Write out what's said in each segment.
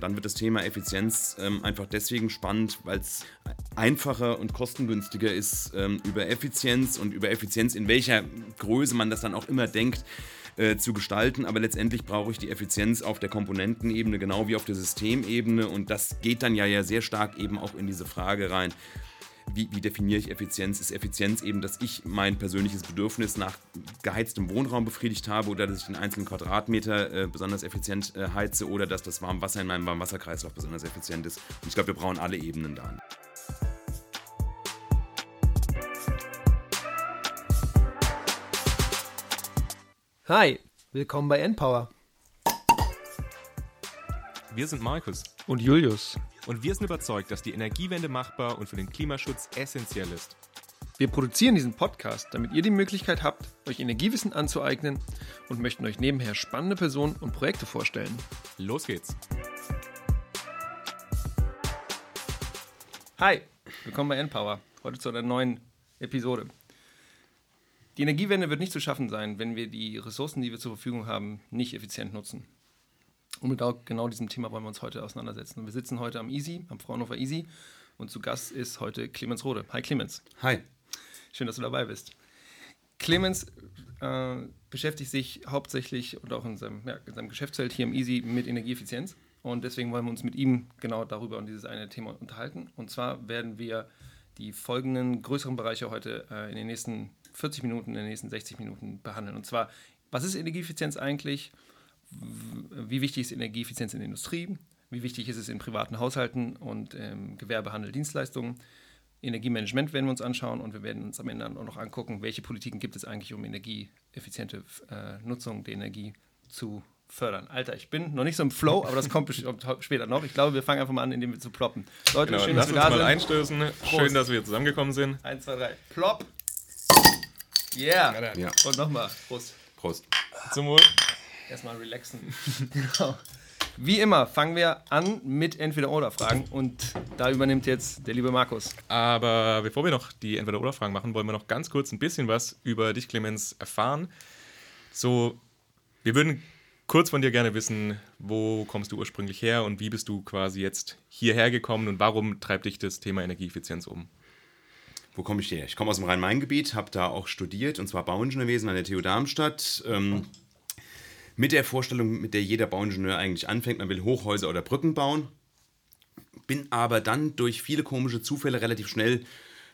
dann wird das Thema Effizienz ähm, einfach deswegen spannend, weil es einfacher und kostengünstiger ist, ähm, über Effizienz und über Effizienz, in welcher Größe man das dann auch immer denkt, äh, zu gestalten. Aber letztendlich brauche ich die Effizienz auf der Komponentenebene genau wie auf der Systemebene. Und das geht dann ja, ja sehr stark eben auch in diese Frage rein wie, wie, definiere ich Effizienz? Ist Effizienz eben, dass ich mein persönliches Bedürfnis nach geheiztem Wohnraum befriedigt habe oder dass ich den einzelnen Quadratmeter äh, besonders effizient äh, heize oder dass das Warmwasser in meinem Warmwasserkreislauf besonders effizient ist? Und ich glaube, wir brauchen alle Ebenen da. Hi, willkommen bei Endpower. Wir sind Markus und Julius und wir sind überzeugt, dass die Energiewende machbar und für den Klimaschutz essentiell ist. Wir produzieren diesen Podcast, damit ihr die Möglichkeit habt, euch Energiewissen anzueignen und möchten euch nebenher spannende Personen und Projekte vorstellen. Los geht's! Hi, willkommen bei Endpower. Heute zu einer neuen Episode. Die Energiewende wird nicht zu schaffen sein, wenn wir die Ressourcen, die wir zur Verfügung haben, nicht effizient nutzen. Und mit genau diesem Thema wollen wir uns heute auseinandersetzen. Und wir sitzen heute am Easy, am Fraunhofer Easy. Und zu Gast ist heute Clemens Rode. Hi Clemens. Hi. Schön, dass du dabei bist. Clemens äh, beschäftigt sich hauptsächlich und auch in seinem, ja, in seinem Geschäftsfeld hier im Easy mit Energieeffizienz. Und deswegen wollen wir uns mit ihm genau darüber und dieses eine Thema unterhalten. Und zwar werden wir die folgenden größeren Bereiche heute äh, in den nächsten 40 Minuten, in den nächsten 60 Minuten behandeln. Und zwar, was ist Energieeffizienz eigentlich? Wie wichtig ist Energieeffizienz in der Industrie, wie wichtig ist es in privaten Haushalten und ähm, Gewerbehandel, Dienstleistungen. Energiemanagement werden wir uns anschauen und wir werden uns am Ende auch noch angucken, welche Politiken gibt es eigentlich, um energieeffiziente äh, Nutzung der Energie zu fördern. Alter, ich bin noch nicht so im Flow, aber das kommt später noch. Ich glaube, wir fangen einfach mal an, indem wir zu ploppen. Leute, genau, schön, dass wir da sind. mal einstößen. Prost. Schön, dass wir zusammengekommen sind. Eins, zwei, drei. Plopp. Yeah. Ja. Und nochmal. Prost. Prost. Zum Wohl erstmal relaxen. genau. Wie immer fangen wir an mit Entweder-Oder-Fragen und da übernimmt jetzt der liebe Markus. Aber bevor wir noch die Entweder-Oder-Fragen machen, wollen wir noch ganz kurz ein bisschen was über dich, Clemens, erfahren. So, wir würden kurz von dir gerne wissen, wo kommst du ursprünglich her und wie bist du quasi jetzt hierher gekommen und warum treibt dich das Thema Energieeffizienz um? Wo komme ich her? Ich komme aus dem Rhein-Main-Gebiet, habe da auch studiert und zwar Bauingenieurwesen an der TU Darmstadt. Ähm, mit der Vorstellung, mit der jeder Bauingenieur eigentlich anfängt, man will Hochhäuser oder Brücken bauen. Bin aber dann durch viele komische Zufälle relativ schnell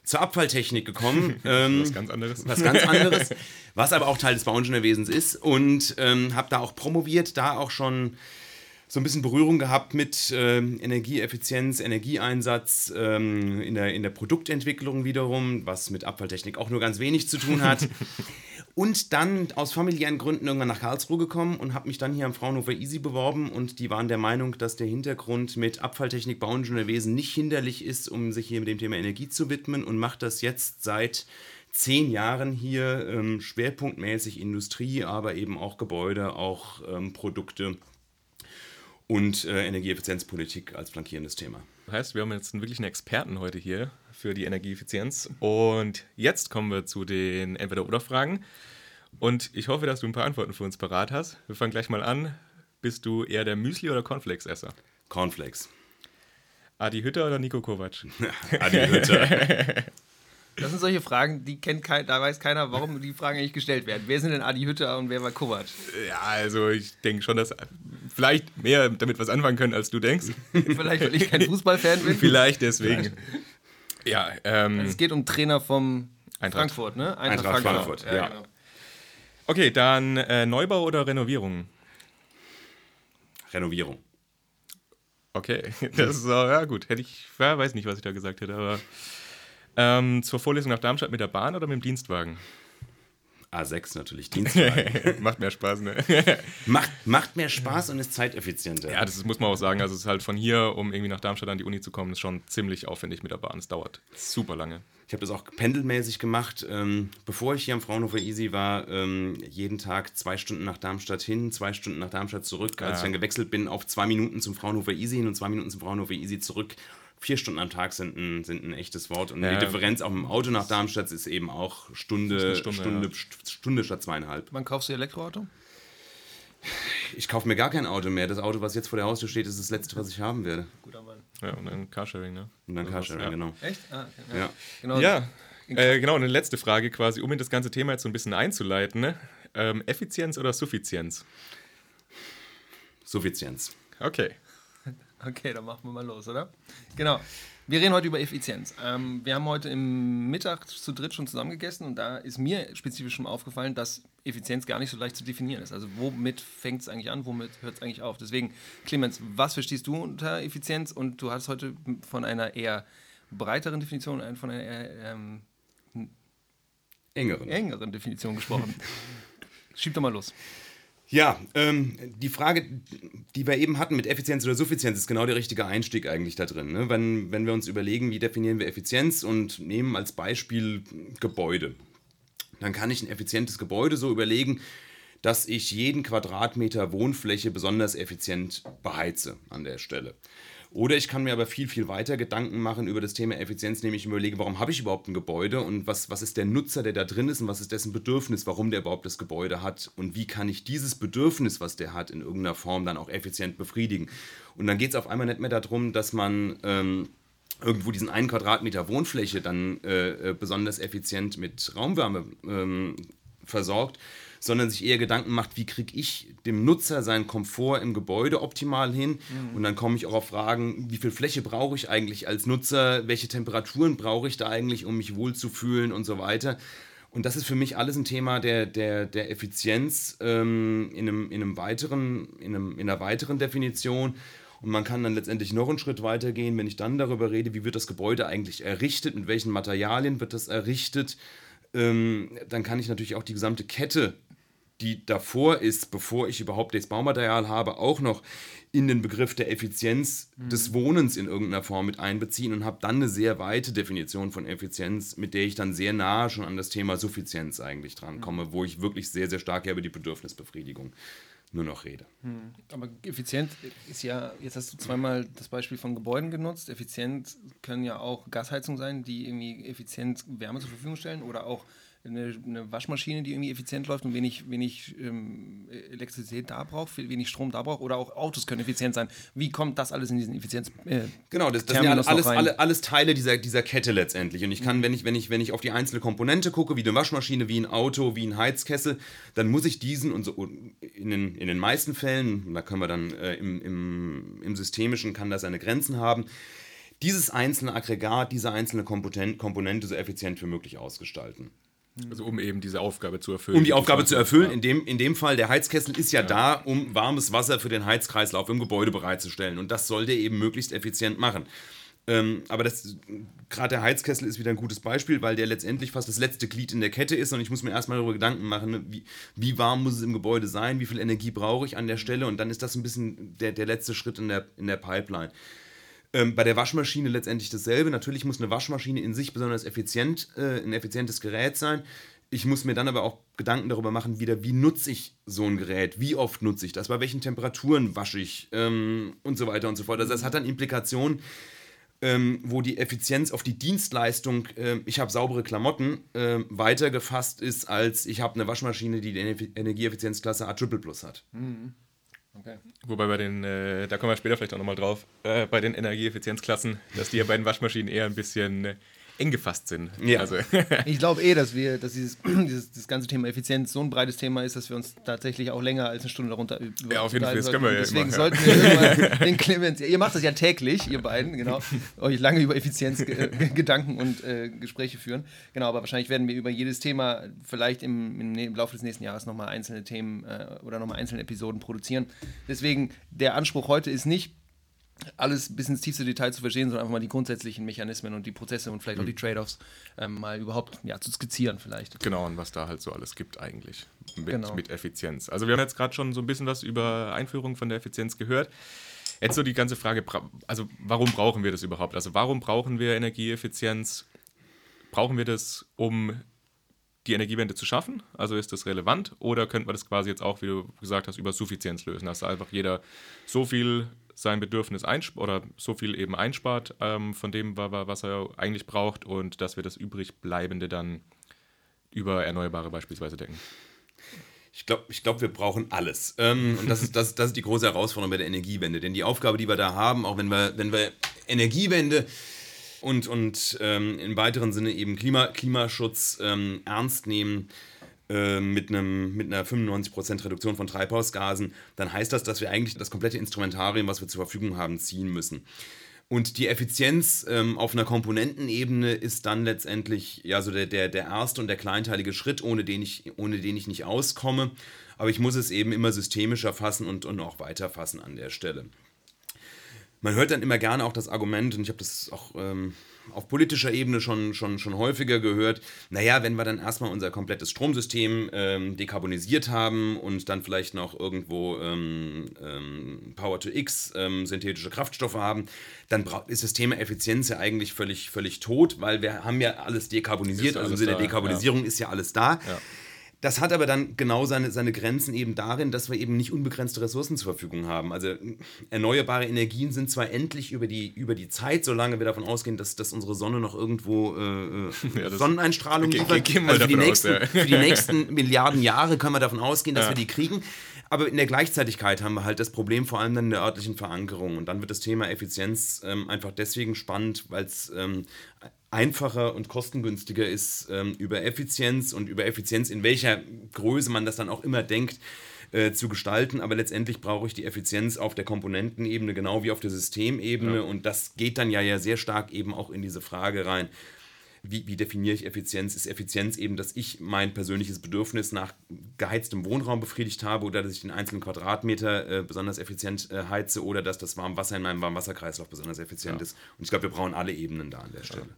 zur Abfalltechnik gekommen. ähm, was ganz anderes. Was ganz anderes, was aber auch Teil des Bauingenieurwesens ist. Und ähm, habe da auch promoviert, da auch schon so ein bisschen Berührung gehabt mit äh, Energieeffizienz, Energieeinsatz ähm, in, der, in der Produktentwicklung wiederum, was mit Abfalltechnik auch nur ganz wenig zu tun hat. Und dann aus familiären Gründen irgendwann nach Karlsruhe gekommen und habe mich dann hier am Fraunhofer Easy beworben. Und die waren der Meinung, dass der Hintergrund mit Abfalltechnik, Bauingenieurwesen nicht hinderlich ist, um sich hier mit dem Thema Energie zu widmen und macht das jetzt seit zehn Jahren hier ähm, schwerpunktmäßig Industrie, aber eben auch Gebäude, auch ähm, Produkte und äh, Energieeffizienzpolitik als flankierendes Thema. Das heißt, wir haben jetzt wirklich einen Experten heute hier für die Energieeffizienz. Und jetzt kommen wir zu den Entweder-Oder-Fragen. Und ich hoffe, dass du ein paar Antworten für uns parat hast. Wir fangen gleich mal an. Bist du eher der Müsli- oder Cornflakes-Esser? Cornflakes. Adi Hütter oder Nico Kovac? Adi Hütter. Das sind solche Fragen, die kennt kein, da weiß keiner, warum die Fragen eigentlich gestellt werden. Wer sind denn Adi Hütter und wer war Kovac? Ja, also ich denke schon, dass vielleicht mehr damit was anfangen können, als du denkst. vielleicht, weil ich kein Fußballfan bin. Vielleicht deswegen. Ja, ähm, also es geht um Trainer vom Eintracht. Frankfurt, ne? Eintracht, Eintracht Frankfurt. Frankfurt. Ja, ja. Genau. Okay, dann äh, Neubau oder Renovierung? Renovierung. Okay, das ist ja gut. Hätte ich, ja, weiß nicht, was ich da gesagt hätte, aber ähm, zur Vorlesung nach Darmstadt mit der Bahn oder mit dem Dienstwagen? A6 natürlich, Dienstwagen. macht mehr Spaß, ne? macht, macht mehr Spaß und ist zeiteffizienter. Ja, das muss man auch sagen. Also es ist halt von hier, um irgendwie nach Darmstadt an die Uni zu kommen, ist schon ziemlich aufwendig mit der Bahn. Es dauert super lange. Ich habe das auch pendelmäßig gemacht. Ähm, bevor ich hier am Fraunhofer Easy war, ähm, jeden Tag zwei Stunden nach Darmstadt hin, zwei Stunden nach Darmstadt zurück. Als ja. ich dann gewechselt bin auf zwei Minuten zum Fraunhofer Easy hin und zwei Minuten zum Fraunhofer Easy zurück, vier Stunden am Tag sind ein, sind ein echtes Wort. Und ja. die Differenz auch im Auto nach Darmstadt ist eben auch Stunde, Stunde, Stunde, ja. Stunde statt zweieinhalb. Wann kaufst du Elektroauto? ich kaufe mir gar kein Auto mehr. Das Auto, was jetzt vor der Haustür steht, ist das letzte, was ich haben werde. Guter Mann. Ja, und dann Carsharing, ne? Und dann Carsharing, ja. genau. Echt? Ah, okay, Ja. Genau. Ja, äh, genau, und eine letzte Frage quasi, um in das ganze Thema jetzt so ein bisschen einzuleiten. Ne? Ähm, Effizienz oder Suffizienz? Suffizienz. Okay. Okay, dann machen wir mal los, oder? Genau. Wir reden heute über Effizienz. Ähm, wir haben heute im Mittag zu dritt schon zusammengegessen und da ist mir spezifisch schon aufgefallen, dass Effizienz gar nicht so leicht zu definieren ist. Also womit fängt es eigentlich an, womit hört es eigentlich auf? Deswegen, Clemens, was verstehst du unter Effizienz? Und du hast heute von einer eher breiteren Definition, äh, von einer eher ähm, Engeren. engeren Definition gesprochen. Schieb doch mal los. Ja, ähm, die Frage, die wir eben hatten mit Effizienz oder Suffizienz, ist genau der richtige Einstieg eigentlich da drin. Ne? Wenn, wenn wir uns überlegen, wie definieren wir Effizienz und nehmen als Beispiel Gebäude, dann kann ich ein effizientes Gebäude so überlegen, dass ich jeden Quadratmeter Wohnfläche besonders effizient beheize an der Stelle. Oder ich kann mir aber viel, viel weiter Gedanken machen über das Thema Effizienz, nämlich überlege, warum habe ich überhaupt ein Gebäude und was, was ist der Nutzer, der da drin ist und was ist dessen Bedürfnis, warum der überhaupt das Gebäude hat und wie kann ich dieses Bedürfnis, was der hat, in irgendeiner Form dann auch effizient befriedigen. Und dann geht es auf einmal nicht mehr darum, dass man ähm, irgendwo diesen einen Quadratmeter Wohnfläche dann äh, äh, besonders effizient mit Raumwärme ähm, versorgt, sondern sich eher Gedanken macht, wie kriege ich dem Nutzer seinen Komfort im Gebäude optimal hin. Und dann komme ich auch auf Fragen, wie viel Fläche brauche ich eigentlich als Nutzer, welche Temperaturen brauche ich da eigentlich, um mich wohlzufühlen und so weiter. Und das ist für mich alles ein Thema der, der, der Effizienz ähm, in, einem, in, einem weiteren, in, einem, in einer weiteren Definition. Und man kann dann letztendlich noch einen Schritt weiter gehen, wenn ich dann darüber rede, wie wird das Gebäude eigentlich errichtet, mit welchen Materialien wird das errichtet. Ähm, dann kann ich natürlich auch die gesamte Kette, die davor ist, bevor ich überhaupt das Baumaterial habe, auch noch in den Begriff der Effizienz des Wohnens in irgendeiner Form mit einbeziehen und habe dann eine sehr weite Definition von Effizienz, mit der ich dann sehr nahe schon an das Thema Suffizienz eigentlich drankomme, wo ich wirklich sehr, sehr stark über die Bedürfnisbefriedigung nur noch rede. Aber effizient ist ja, jetzt hast du zweimal das Beispiel von Gebäuden genutzt. Effizient können ja auch Gasheizungen sein, die irgendwie effizient Wärme zur Verfügung stellen oder auch eine, eine Waschmaschine, die irgendwie effizient läuft und wenig, wenig ähm, Elektrizität da braucht, wenig Strom da braucht oder auch Autos können effizient sein. Wie kommt das alles in diesen Effizienz? Äh, Genau, das, das sind ja alles, alle, alles Teile dieser, dieser Kette letztendlich. Und ich kann, wenn ich, wenn, ich, wenn ich auf die einzelne Komponente gucke, wie eine Waschmaschine, wie ein Auto, wie ein Heizkessel, dann muss ich diesen und so in den, in den meisten Fällen, da können wir dann äh, im, im, im Systemischen kann das seine Grenzen haben, dieses einzelne Aggregat, diese einzelne Komponent, Komponente so effizient wie möglich ausgestalten. Also um eben diese Aufgabe zu erfüllen. Um die du Aufgabe zu erfüllen, in dem, in dem Fall, der Heizkessel ist ja, da, um warmes Wasser für den Heizkreislauf im Gebäude bereitzustellen. Und das soll der eben möglichst effizient machen. Ähm, aber das, gerade der Heizkessel ist wieder ein gutes Beispiel, weil der letztendlich fast das letzte Glied in der Kette ist und ich muss mir erstmal darüber Gedanken machen, ne, wie, wie warm muss es im Gebäude sein, wie viel Energie brauche ich an der Stelle und dann ist das ein bisschen der, der letzte Schritt in der, in der Pipeline. Ähm, bei der Waschmaschine letztendlich dasselbe. Natürlich muss eine Waschmaschine in sich besonders effizient, äh, ein effizientes Gerät sein. Ich muss mir dann aber auch Gedanken darüber machen, wieder, wie nutze ich so ein Gerät, wie oft nutze ich das, bei welchen Temperaturen wasche ich ähm, und so weiter und so fort. Also das hat dann Implikationen, ähm, wo die Effizienz auf die Dienstleistung, ähm, ich habe saubere Klamotten, ähm, weiter gefasst ist, als ich habe eine Waschmaschine, die die Ener- Energieeffizienzklasse A hat. Okay. Wobei bei den, äh, da kommen wir später vielleicht auch nochmal drauf, äh, bei den Energieeffizienzklassen, dass die ja bei den Waschmaschinen eher ein bisschen äh, eng gefasst sind. Ja. Also, Ich glaube eh, dass wir, dass dieses, dieses das ganze Thema Effizienz so ein breites Thema ist, dass wir uns tatsächlich auch länger als eine Stunde darunter über Ja, auf jeden Fall, das können wir ja Deswegen immer, ja. sollten wir irgendwann den Clemens, ihr macht das ja täglich, ihr beiden, genau, euch lange über Effizienz äh, Gedanken und äh, Gespräche führen. Genau, aber wahrscheinlich werden wir über jedes Thema vielleicht im, im, im Laufe des nächsten Jahres nochmal einzelne Themen äh, oder nochmal einzelne Episoden produzieren. Deswegen, der Anspruch heute ist nicht, alles bis ins tiefste Detail zu verstehen, sondern einfach mal die grundsätzlichen Mechanismen und die Prozesse und vielleicht auch die Trade-offs ähm, mal überhaupt ja, zu skizzieren vielleicht. genau, und was da halt so alles gibt eigentlich mit, Genau. mit Effizienz. Also wir haben jetzt gerade schon so ein bisschen was über Einführung von der Effizienz gehört. Jetzt so die ganze Frage, also warum brauchen wir das überhaupt? Also warum brauchen wir Energieeffizienz? Brauchen wir das, um die Energiewende zu schaffen? Also ist das relevant? Oder könnte man das quasi jetzt auch, wie du gesagt hast, über Suffizienz lösen? Dass einfach jeder so viel sein Bedürfnis einspart oder so viel eben einspart ähm, von dem, wa- wa- was er eigentlich braucht und dass wir das übrig bleibende dann über Erneuerbare beispielsweise decken. Ich glaube, ich glaub, wir brauchen alles. Ähm, und das ist, das, das ist die große Herausforderung bei der Energiewende. Denn die Aufgabe, die wir da haben, auch wenn wir, wenn wir Energiewende und, und ähm, im weiteren Sinne eben Klima, Klimaschutz ähm, ernst nehmen, äh, mit, einem, mit einer 95% Reduktion von Treibhausgasen, dann heißt das, dass wir eigentlich das komplette Instrumentarium, was wir zur Verfügung haben, ziehen müssen. Und die Effizienz ähm, auf einer Komponentenebene ist dann letztendlich ja so der, der, der erste und der kleinteilige Schritt, ohne den, ich, ohne den ich nicht auskomme. Aber ich muss es eben immer systemischer fassen und, und auch weiter fassen an der Stelle. Man hört dann immer gerne auch das Argument, und ich habe das auch ähm, auf politischer Ebene schon, schon, schon häufiger gehört, naja, wenn wir dann erstmal unser komplettes Stromsystem ähm, dekarbonisiert haben und dann vielleicht noch irgendwo ähm, ähm, Power to X, ähm, synthetische Kraftstoffe haben, dann ist das Thema Effizienz ja eigentlich völlig, völlig tot, weil wir haben ja alles dekarbonisiert, also im Sinne der Dekarbonisierung ja. ist ja alles da. Ja. Das hat aber dann genau seine, seine Grenzen eben darin, dass wir eben nicht unbegrenzte Ressourcen zur Verfügung haben. Also erneuerbare Energien sind zwar endlich über die, über die Zeit, solange wir davon ausgehen, dass, dass unsere Sonne noch irgendwo äh, äh ja, Sonneneinstrahlung liefert. Also für die, nächsten, aus, ja. für die nächsten Milliarden Jahre können wir davon ausgehen, dass ja. wir die kriegen. Aber in der Gleichzeitigkeit haben wir halt das Problem vor allem dann in der örtlichen Verankerung. Und dann wird das Thema Effizienz ähm, einfach deswegen spannend, weil es ähm, einfacher und kostengünstiger ist, ähm, über Effizienz und über Effizienz, in welcher Größe man das dann auch immer denkt, äh, zu gestalten. Aber letztendlich brauche ich die Effizienz auf der Komponentenebene genau wie auf der Systemebene. Ja. Und das geht dann ja, ja sehr stark eben auch in diese Frage rein. Wie, wie, definiere ich Effizienz? Ist Effizienz eben, dass ich mein persönliches Bedürfnis nach geheiztem Wohnraum befriedigt habe oder dass ich den einzelnen Quadratmeter äh, besonders effizient äh, heize oder dass das Warmwasser in meinem Warmwasserkreislauf besonders effizient ja. ist? Und ich glaube, wir brauchen alle Ebenen da an der Stelle.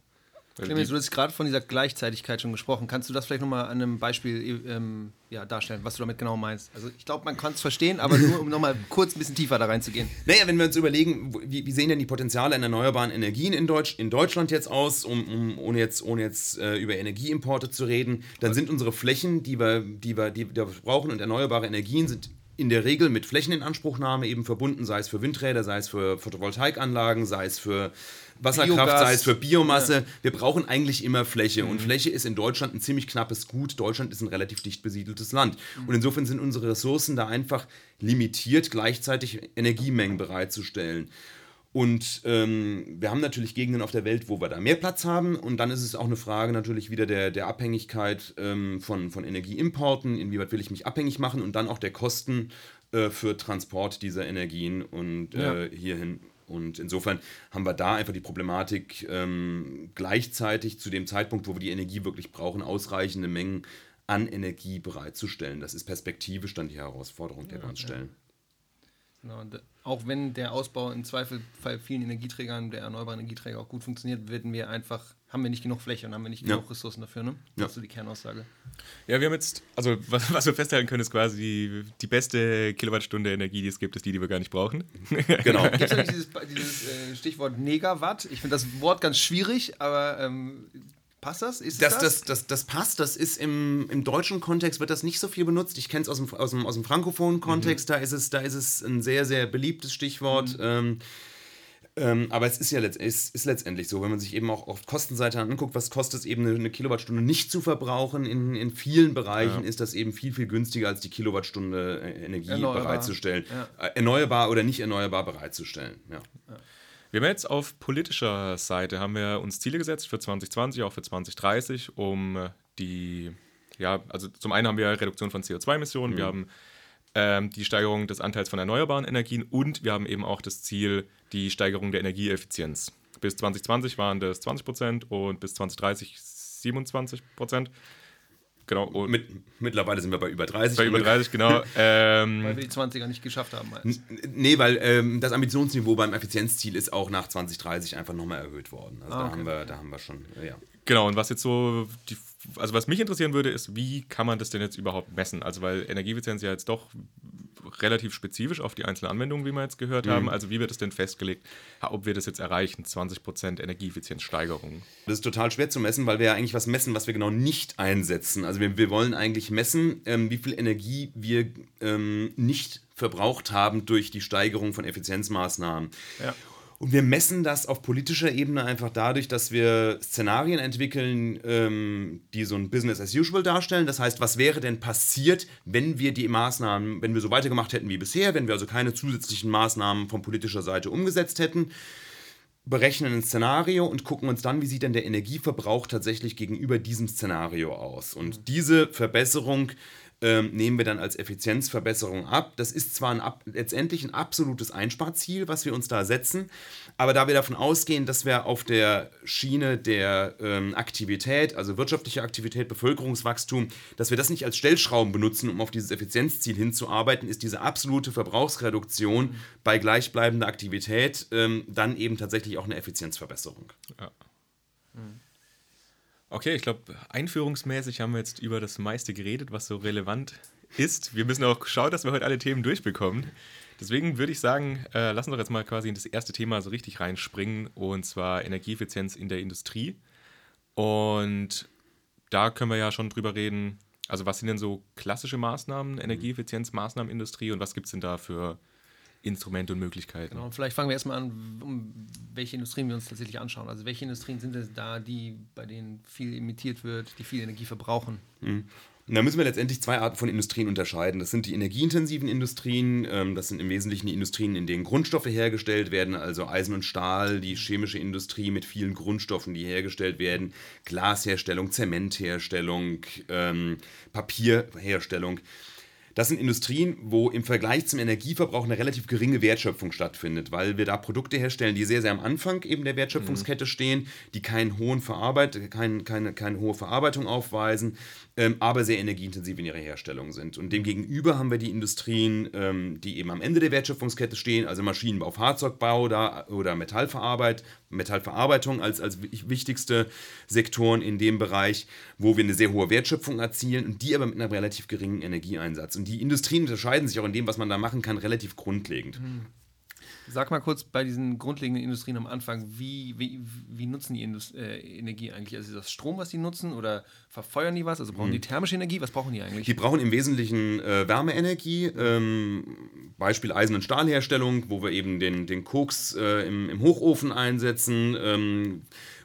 Clemens, du hast gerade von dieser Gleichzeitigkeit schon gesprochen. Kannst du das vielleicht nochmal an einem Beispiel ähm, ja, darstellen, was du damit genau meinst? Also ich glaube, man kann es verstehen, aber nur um nochmal kurz ein bisschen tiefer da reinzugehen. Naja, wenn wir uns überlegen, wie, wie, sehen denn die Potenziale in erneuerbaren Energien in, Deutsch, in Deutschland jetzt aus, um, um, ohne jetzt, ohne jetzt äh, über Energieimporte zu reden, dann sind unsere Flächen, die wir, die, wir, die wir brauchen und erneuerbare Energien sind in der Regel mit Flächeninanspruchnahme eben verbunden, sei es für Windräder, sei es für Photovoltaikanlagen, sei es für Wasserkraft, Biogas. sei es für Biomasse. Ja. Wir brauchen eigentlich immer Fläche. Mhm. Und Fläche ist in Deutschland ein ziemlich knappes Gut. Deutschland ist ein relativ dicht besiedeltes Land. Mhm. Und insofern sind unsere Ressourcen da einfach limitiert, gleichzeitig Energiemengen bereitzustellen. Und ähm, wir haben natürlich Gegenden auf der Welt, wo wir da mehr Platz haben. Und dann ist es auch eine Frage natürlich wieder der, der Abhängigkeit ähm, von, von Energieimporten. Inwieweit will ich mich abhängig machen? Und dann auch der Kosten äh, für Transport dieser Energien und äh, ja. hierhin und insofern haben wir da einfach die Problematik, ähm, gleichzeitig zu dem Zeitpunkt, wo wir die Energie wirklich brauchen, ausreichende Mengen an Energie bereitzustellen. Das ist perspektivisch dann die Herausforderung, der ja, wir uns stellen. Genau, auch wenn der Ausbau im Zweifelsfall vielen Energieträgern, der erneuerbaren Energieträger auch gut funktioniert, werden wir einfach, haben wir nicht genug Fläche und haben wir nicht ja. genug Ressourcen dafür, ne? Das ja. ist so die Kernaussage. Ja, wir haben jetzt, also was, was wir festhalten können, ist quasi die, die, beste Kilowattstunde Energie, die es gibt, ist die, die wir gar nicht brauchen. Genau. Gibt es dieses, dieses äh, Stichwort Negawatt? Ich finde das Wort ganz schwierig, aber ähm, Passt das? Ist das, das? Das, das, das passt. Das ist im, im deutschen Kontext wird das nicht so viel benutzt. Ich kenne es aus dem, aus dem, aus dem frankophonen Kontext. Mhm. Da, ist es, da ist es ein sehr, sehr beliebtes Stichwort. Mhm. Ähm, ähm, aber es ist ja letzt, ist, ist letztendlich so, wenn man sich eben auch auf Kostenseite anguckt, was kostet es eben eine, eine Kilowattstunde nicht zu verbrauchen. In, in vielen Bereichen ja. ist das eben viel, viel günstiger als die Kilowattstunde äh, Energie erneuerbar. bereitzustellen. Ja. Äh, erneuerbar oder nicht erneuerbar bereitzustellen. Ja. Wir haben jetzt auf politischer Seite haben wir uns Ziele gesetzt für 2020, auch für 2030, um die, ja, also zum einen haben wir Reduktion von CO2-Emissionen, mhm. wir haben ähm, die Steigerung des Anteils von erneuerbaren Energien und wir haben eben auch das Ziel, die Steigerung der Energieeffizienz. Bis 2020 waren das 20 Prozent und bis 2030 27 Prozent. Genau. Und Mit, mittlerweile sind wir bei über 30. Bei über 30, genau. Ähm, weil wir die 20er nicht geschafft haben. Als. Nee, weil ähm, das Ambitionsniveau beim Effizienzziel ist auch nach 2030 einfach nochmal erhöht worden. Also ah, da, haben wir, da haben wir schon, ja. Genau, und was jetzt so, die, also was mich interessieren würde, ist, wie kann man das denn jetzt überhaupt messen? Also weil Energieeffizienz ja jetzt doch relativ spezifisch auf die einzelnen Anwendungen, wie wir jetzt gehört mhm. haben. Also wie wird es denn festgelegt, ob wir das jetzt erreichen, 20% Energieeffizienzsteigerung? Das ist total schwer zu messen, weil wir ja eigentlich was messen, was wir genau nicht einsetzen. Also wir, wir wollen eigentlich messen, ähm, wie viel Energie wir ähm, nicht verbraucht haben durch die Steigerung von Effizienzmaßnahmen. Ja. Und wir messen das auf politischer Ebene einfach dadurch, dass wir Szenarien entwickeln, ähm, die so ein Business as usual darstellen. Das heißt, was wäre denn passiert, wenn wir die Maßnahmen, wenn wir so weitergemacht hätten wie bisher, wenn wir also keine zusätzlichen Maßnahmen von politischer Seite umgesetzt hätten? berechnen ein Szenario und gucken uns dann, wie sieht denn der Energieverbrauch tatsächlich gegenüber diesem Szenario aus. Und diese Verbesserung ähm, nehmen wir dann als Effizienzverbesserung ab. Das ist zwar ein, letztendlich ein absolutes Einsparziel, was wir uns da setzen, aber da wir davon ausgehen, dass wir auf der Schiene der ähm, Aktivität, also wirtschaftliche Aktivität, Bevölkerungswachstum, dass wir das nicht als Stellschrauben benutzen, um auf dieses Effizienzziel hinzuarbeiten, ist diese absolute Verbrauchsreduktion bei gleichbleibender Aktivität ähm, dann eben tatsächlich auch eine Effizienzverbesserung. Ja. Mhm. Okay, ich glaube, einführungsmäßig haben wir jetzt über das meiste geredet, was so relevant ist. Wir müssen auch schauen, dass wir heute alle Themen durchbekommen. Deswegen würde ich sagen, äh, lassen wir doch jetzt mal quasi in das erste Thema so richtig reinspringen, und zwar Energieeffizienz in der Industrie. Und da können wir ja schon drüber reden. Also, was sind denn so klassische Maßnahmen, Energieeffizienzmaßnahmen Industrie und was gibt es denn da für Instrumente und Möglichkeiten. Genau, vielleicht fangen wir erstmal an, um welche Industrien wir uns tatsächlich anschauen. Also welche Industrien sind es da, die, bei denen viel emittiert wird, die viel Energie verbrauchen? Mhm. Und da müssen wir letztendlich zwei Arten von Industrien unterscheiden. Das sind die energieintensiven Industrien, ähm, das sind im Wesentlichen die Industrien, in denen Grundstoffe hergestellt werden, also Eisen und Stahl, die chemische Industrie mit vielen Grundstoffen, die hergestellt werden, Glasherstellung, Zementherstellung, ähm, Papierherstellung. Das sind Industrien, wo im Vergleich zum Energieverbrauch eine relativ geringe Wertschöpfung stattfindet, weil wir da Produkte herstellen, die sehr, sehr am Anfang eben der Wertschöpfungskette stehen, die keinen hohen Verarbeit, kein, keine, keine hohe Verarbeitung aufweisen, ähm, aber sehr energieintensiv in ihrer Herstellung sind. Und demgegenüber haben wir die Industrien, ähm, die eben am Ende der Wertschöpfungskette stehen, also Maschinenbau, Fahrzeugbau da, oder Metallverarbeit, Metallverarbeitung als, als wichtigste Sektoren in dem Bereich, wo wir eine sehr hohe Wertschöpfung erzielen und die aber mit einem relativ geringen Energieeinsatz. Und die Industrien unterscheiden sich auch in dem, was man da machen kann, relativ grundlegend. Mhm. Sag mal kurz bei diesen grundlegenden Industrien am Anfang, wie, wie, wie nutzen die Indust äh, Energie eigentlich? Also ist das Strom, was die nutzen oder verfeuern die was? Also brauchen hm. die thermische Energie? Was brauchen die eigentlich? Die brauchen im Wesentlichen äh, Wärmeenergie, ähm, Beispiel Eisen- und Stahlherstellung, wo wir eben den, den Koks äh, im, im Hochofen einsetzen. Ähm,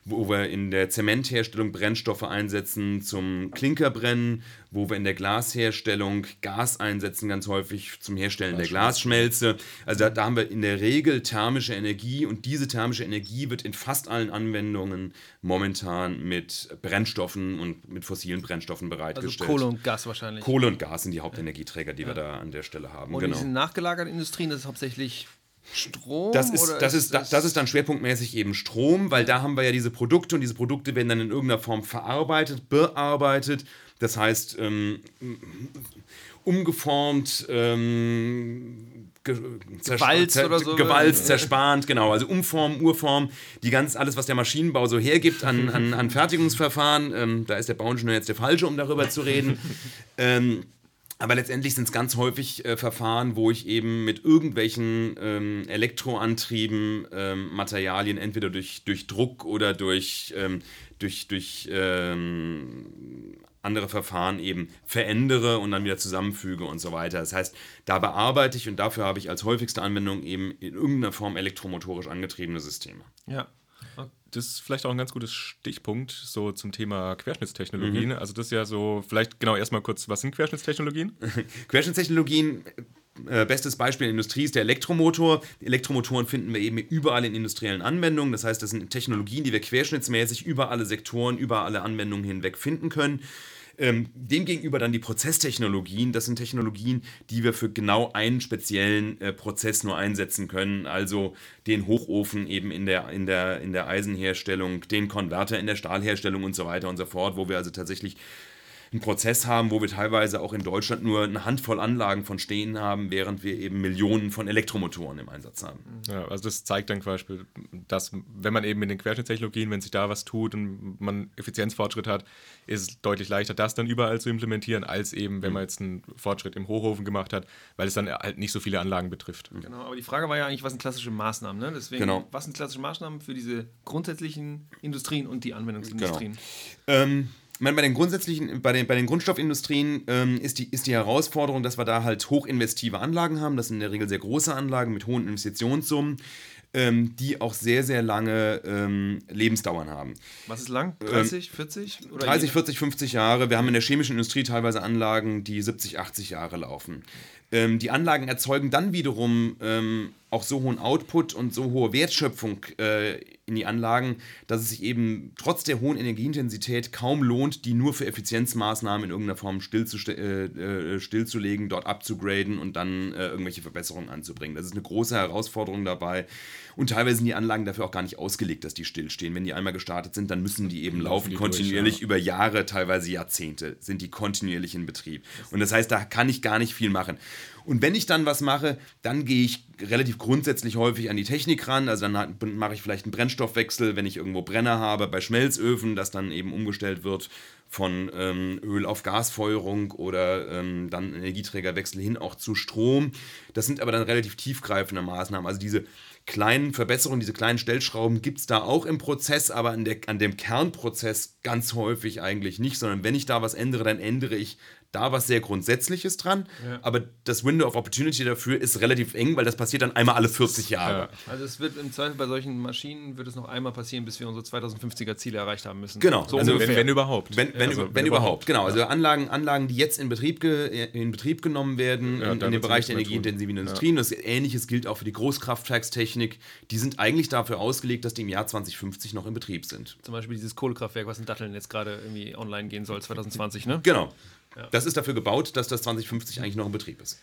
wo wir in der Zementherstellung Brennstoffe einsetzen zum Klinkerbrennen, wo wir in der Glasherstellung Gas einsetzen, ganz häufig zum Herstellen der Glasschmelze. Also da, da, haben wir in der Regel thermische Energie und diese thermische Energie wird in fast allen Anwendungen momentan mit Brennstoffen und mit fossilen Brennstoffen bereitgestellt. Also Kohle und Gas wahrscheinlich. Kohle und Gas sind die Hauptenergieträger, die ja. wir da an der Stelle haben. Und genau. diese nachgelagerten Industrien, das ist hauptsächlich Strom? Das ist, das, ist, das, das ist dann schwerpunktmäßig eben Strom, weil da haben wir ja diese Produkte und diese Produkte werden dann in irgendeiner Form verarbeitet, bearbeitet. Das heißt, ähm, umgeformt, ähm, gewalzt oder so. Gewalzt, zerspannt, genau. Also Umform, Urform, die ganz, alles, was der Maschinenbau so hergibt an, an, an Fertigungsverfahren. Ähm, da ist der Bauingenieur jetzt der Falsche, um darüber zu reden. ähm, aber letztendlich sind es ganz häufig äh, Verfahren, wo ich eben mit irgendwelchen ähm, Elektroantrieben ähm, Materialien entweder durch, durch Druck oder durch, ähm, durch, durch ähm, andere Verfahren eben verändere und dann wieder zusammenfüge und so weiter. Das heißt, da bearbeite ich und dafür habe ich als häufigste Anwendung eben in irgendeiner Form elektromotorisch angetriebene Systeme. Ja, das ist vielleicht auch ein ganz gutes Stichpunkt so zum Thema Querschnittstechnologien. Mhm. Also das ist ja so, vielleicht genau erstmal kurz, was sind Querschnittstechnologien? Querschnittstechnologien, äh, bestes Beispiel in der Industrie ist der Elektromotor. Elektromotoren finden wir eben überall in industriellen Anwendungen. Das heißt, das sind Technologien, die wir querschnittsmäßig über alle Sektoren, über alle Anwendungen hinweg finden können. Ähm, demgegenüber dann die Prozesstechnologien, das sind Technologien, die wir für genau einen speziellen äh, Prozess nur einsetzen können. Also den Hochofen eben in der, in, der, in der Eisenherstellung, den Konverter in der Stahlherstellung und so weiter und so fort, wo wir also tatsächlich einen Prozess haben, wo wir teilweise auch in Deutschland nur eine Handvoll Anlagen von stehen haben, während wir eben Millionen von Elektromotoren im Einsatz haben. Ja, also das zeigt dann zum Beispiel, dass wenn man eben in den Querschnittstechnologien, wenn sich da was tut und man Effizienzfortschritt hat, ist es deutlich leichter, das dann überall zu implementieren, als eben, wenn man jetzt einen Fortschritt im Hochofen gemacht hat, weil es dann halt nicht so viele Anlagen betrifft. Genau, aber die Frage war ja eigentlich, was sind klassische Maßnahmen? Ne? Deswegen, genau. was sind klassische Maßnahmen für diese grundsätzlichen Industrien und die Anwendungsindustrien? Genau. Ähm, meine, bei den grundsätzlichen, bei den, bei den Grundstoffindustrien ähm, ist, die, ist die Herausforderung, dass wir da halt hochinvestive Anlagen haben. Das sind in der Regel sehr große Anlagen mit hohen Investitionssummen. ähm, die auch sehr, sehr lange ähm, Lebensdauern haben. Was ist lang? 30, 40? Oder 30, 40, 50 Jahre. Wir haben in der chemischen Industrie teilweise Anlagen, die 70, 80 Jahre laufen. Ähm, die Anlagen erzeugen dann wiederum ähm, auch so hohen Output und so hohe Wertschöpfung äh, in die Anlagen, dass es sich eben trotz der hohen Energieintensität kaum lohnt, die nur für Effizienzmaßnahmen in irgendeiner Form stillzust- äh, äh, stillzulegen, dort abzugraden und dann äh, irgendwelche Verbesserungen anzubringen. Das ist eine große Herausforderung dabei. Und teilweise sind die Anlagen dafür auch gar nicht ausgelegt, dass die stillstehen. Wenn die einmal gestartet sind, dann müssen die eben laufen, die durch, kontinuierlich ja. über Jahre, teilweise Jahrzehnte, sind die kontinuierlich in Betrieb. Und das heißt, da kann ich gar nicht viel machen. Und wenn ich dann was mache, dann gehe ich relativ grundsätzlich häufig an die Technik ran. Also dann mache ich vielleicht einen Brennstoffwechsel, wenn ich irgendwo Brenner habe bei Schmelzöfen, dass dann eben umgestellt wird von ähm, Öl auf Gasfeuerung oder ähm, dann Energieträgerwechsel hin auch zu Strom. Das sind aber dann relativ tiefgreifende Maßnahmen. Also diese kleinen Verbesserungen, diese kleinen Stellschrauben gibt es da auch im Prozess, aber an, der, an dem Kernprozess ganz häufig eigentlich nicht, sondern wenn ich da was ändere, dann ändere ich da was sehr Grundsätzliches dran. Aber das Window of Opportunity dafür ist relativ eng, weil das passiert dann einmal alle 40 Jahre. Ja. Also es wird im Zweifel bei solchen Maschinen wird es noch einmal passieren, bis wir unsere 2050er Ziele erreicht haben müssen. Genau. So Also Wenn, ungefähr. wenn überhaupt. Wenn, wenn, Also, wenn, überhaupt, genau. Also Anlagen, Anlagen, die jetzt in Betrieb, ge, in Betrieb genommen werden, Ja, in, in dem Bereich der energieintensiven Industrien. Das Ähnliches gilt auch für die Großkraftwerkstechnik. Die sind eigentlich dafür ausgelegt, dass die im Jahr 2050 noch in Betrieb sind. Zum Beispiel dieses Kohlekraftwerk, was in Datteln jetzt gerade irgendwie online gehen soll, 2020, ne? Genau. Das ist dafür gebaut, dass das 2050 eigentlich noch in Betrieb ist.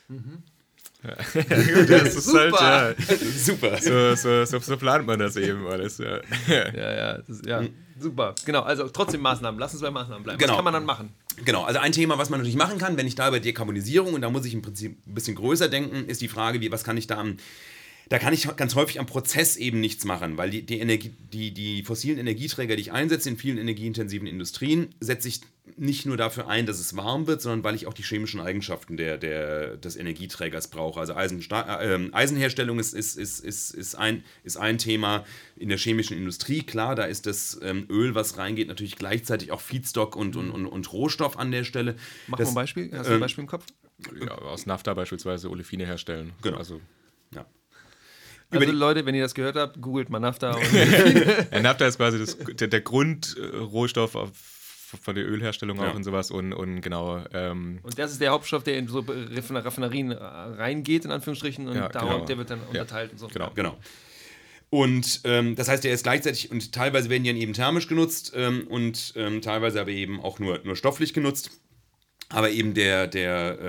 das ist halt, ja, Super. so, so, so, so plant man das eben alles. Ja. Ja, ja, ist, ja. Super. Genau, also trotzdem Maßnahmen. Lass uns bei Maßnahmen bleiben. Genau. Was kann man dann machen? Genau, also ein Thema, was man natürlich machen kann, wenn ich da über Dekarbonisierung, und da muss ich im Prinzip ein bisschen größer denken, ist die Frage, wie, was kann ich da am, da kann ich ganz häufig am Prozess eben nichts machen, weil die, die, Energie, die, die fossilen Energieträger, die ich einsetze in vielen energieintensiven Industrien, setze ich nicht nur dafür ein, dass es warm wird, sondern weil ich auch die chemischen Eigenschaften der, der, des Energieträgers brauche. Also Eisensta äh, ähm, Eisenherstellung ist, ist, ist, ist, ist, ein, ist ein Thema in der chemischen Industrie. Klar, da ist das ähm, Öl, was reingeht, natürlich gleichzeitig auch Feedstock und, und, und, und Rohstoff an der Stelle. Mach das, mal ein Beispiel. Hast du ein ähm, Beispiel im Kopf? Ja, aus Nafta beispielsweise Olefine herstellen. Genau. Also, Ja. Also Leute, wenn ihr das gehört habt, googelt mal Nafta. Und ja, Nafta ist quasi das, der, der Grundrohstoff auf- von der Ölherstellung Ja. auch und sowas und, und genau. Ähm, Und das ist der Hauptstoff, der in so Raffin- Raffinerien äh, reingeht, in Anführungsstrichen, und Ja, darum, genau. der wird dann Ja, unterteilt und so. genau. Genau. Und ähm, das heißt, der ist gleichzeitig und teilweise werden die dann eben thermisch genutzt ähm, und ähm, teilweise aber eben auch nur, nur stofflich genutzt. Aber eben der, der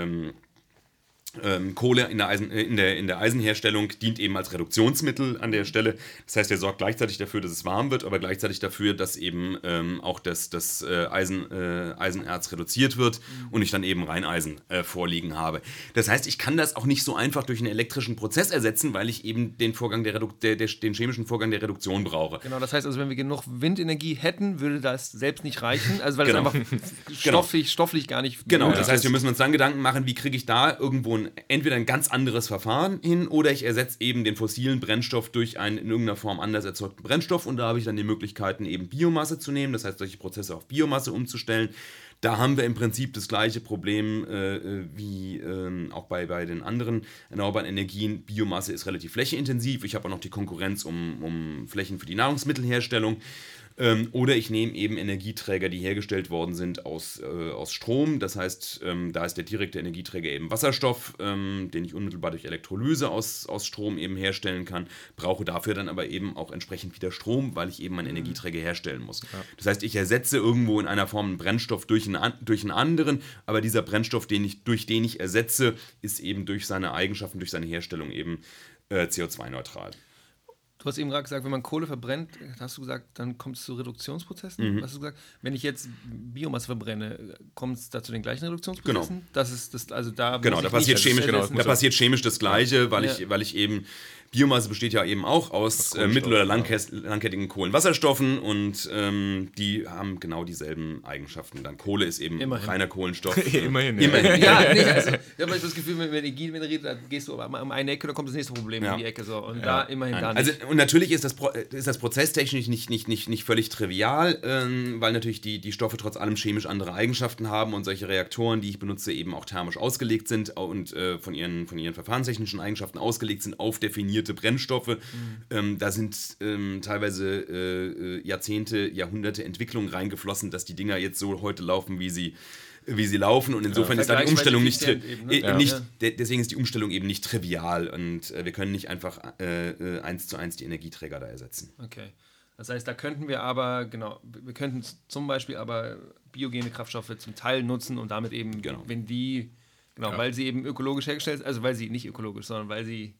ähm, Kohle in der, Eisen, äh, in, der, in der Eisenherstellung dient eben als Reduktionsmittel an der Stelle. Das heißt, er sorgt gleichzeitig dafür, dass es warm wird, aber gleichzeitig dafür, dass eben ähm, auch das, das äh, Eisen, äh, Eisenerz reduziert wird und ich dann eben Reineisen äh, vorliegen habe. Das heißt, ich kann das auch nicht so einfach durch einen elektrischen Prozess ersetzen, weil ich eben den Vorgang der, Redu der, der den chemischen Vorgang der Reduktion brauche. Genau, das heißt also, wenn wir genug Windenergie hätten, würde das selbst nicht reichen, also weil Genau. es einfach stofflich, stofflich gar nicht Genau, das heißt, wir müssen uns dann Gedanken machen, wie kriege ich da irgendwo ein, entweder ein ganz anderes Verfahren hin oder ich ersetze eben den fossilen Brennstoff durch einen in irgendeiner Form anders erzeugten Brennstoff und da habe ich dann die Möglichkeiten, eben Biomasse zu nehmen, das heißt, solche Prozesse auf Biomasse umzustellen. Da haben wir im Prinzip das gleiche Problem äh, äh, wie ähm, auch bei, bei den anderen erneuerbaren Energien. Biomasse ist relativ flächenintensiv. Ich habe auch noch die Konkurrenz um, um Flächen für die Nahrungsmittelherstellung. Ähm, oder ich nehme eben Energieträger, die hergestellt worden sind aus, äh, aus Strom. Das heißt, ähm, da ist der direkte Energieträger eben Wasserstoff, ähm, den ich unmittelbar durch Elektrolyse aus, aus Strom eben herstellen kann. Brauche dafür dann aber eben auch entsprechend wieder Strom, weil ich eben einen Energieträger herstellen muss. Das heißt, ich ersetze irgendwo in einer Form einen Brennstoff durch einen, durch einen anderen, aber dieser Brennstoff, den ich, durch den ich ersetze, ist eben durch seine Eigenschaften, durch seine Herstellung eben äh, CO2-neutral. Du hast eben gerade gesagt, wenn man Kohle verbrennt, hast du gesagt, dann kommt es zu Reduktionsprozessen. Mhm. Hast du gesagt, wenn ich jetzt Biomasse verbrenne, kommt es da zu den gleichen Reduktionsprozessen? Das ist das, also da Genau, da passiert, nicht chemisch, ersetzen. da passiert chemisch das Gleiche, weil, Ja. ich, weil ich eben. Biomasse besteht ja eben auch aus äh, mittel- oder ja. langkettigen Kohlenwasserstoffen und ähm, die haben genau dieselben Eigenschaften. Dann Kohle ist eben Immerhin. reiner Kohlenstoff. Immerhin, ja. Immerhin. Ja, nee, also, ich habe das Gefühl, wenn Energie wenn wir reden, dann gehst du um um eine Ecke, dann kommt das nächste Problem Ja. um die Ecke. So. Und da immerhin Nein. da nicht. Also, und natürlich ist das, Pro ist das prozesstechnisch nicht, nicht, nicht, nicht völlig trivial, ähm, weil natürlich die, die Stoffe trotz allem chemisch andere Eigenschaften haben und solche Reaktoren, die ich benutze, eben auch thermisch ausgelegt sind und äh, von, ihren, von ihren verfahrenstechnischen Eigenschaften ausgelegt sind auf definierte Brennstoffe. Mhm. Ähm, da sind ähm, teilweise äh, äh Jahrzehnte, Jahrhunderte Entwicklung reingeflossen, dass die Dinger jetzt so heute laufen, wie sie wie sie laufen und insofern ja, ist da die Umstellung nicht, eben, ne? äh, nicht ja. deswegen ist die Umstellung eben nicht trivial und äh, wir können nicht einfach äh, äh, eins zu eins die Energieträger da ersetzen. Okay. Das heißt, da könnten wir aber, genau, wir könnten zum Beispiel aber biogene Kraftstoffe zum Teil nutzen und damit eben, genau. wenn die, genau, ja. weil sie eben ökologisch hergestellt sind, also weil sie nicht ökologisch, sondern weil sie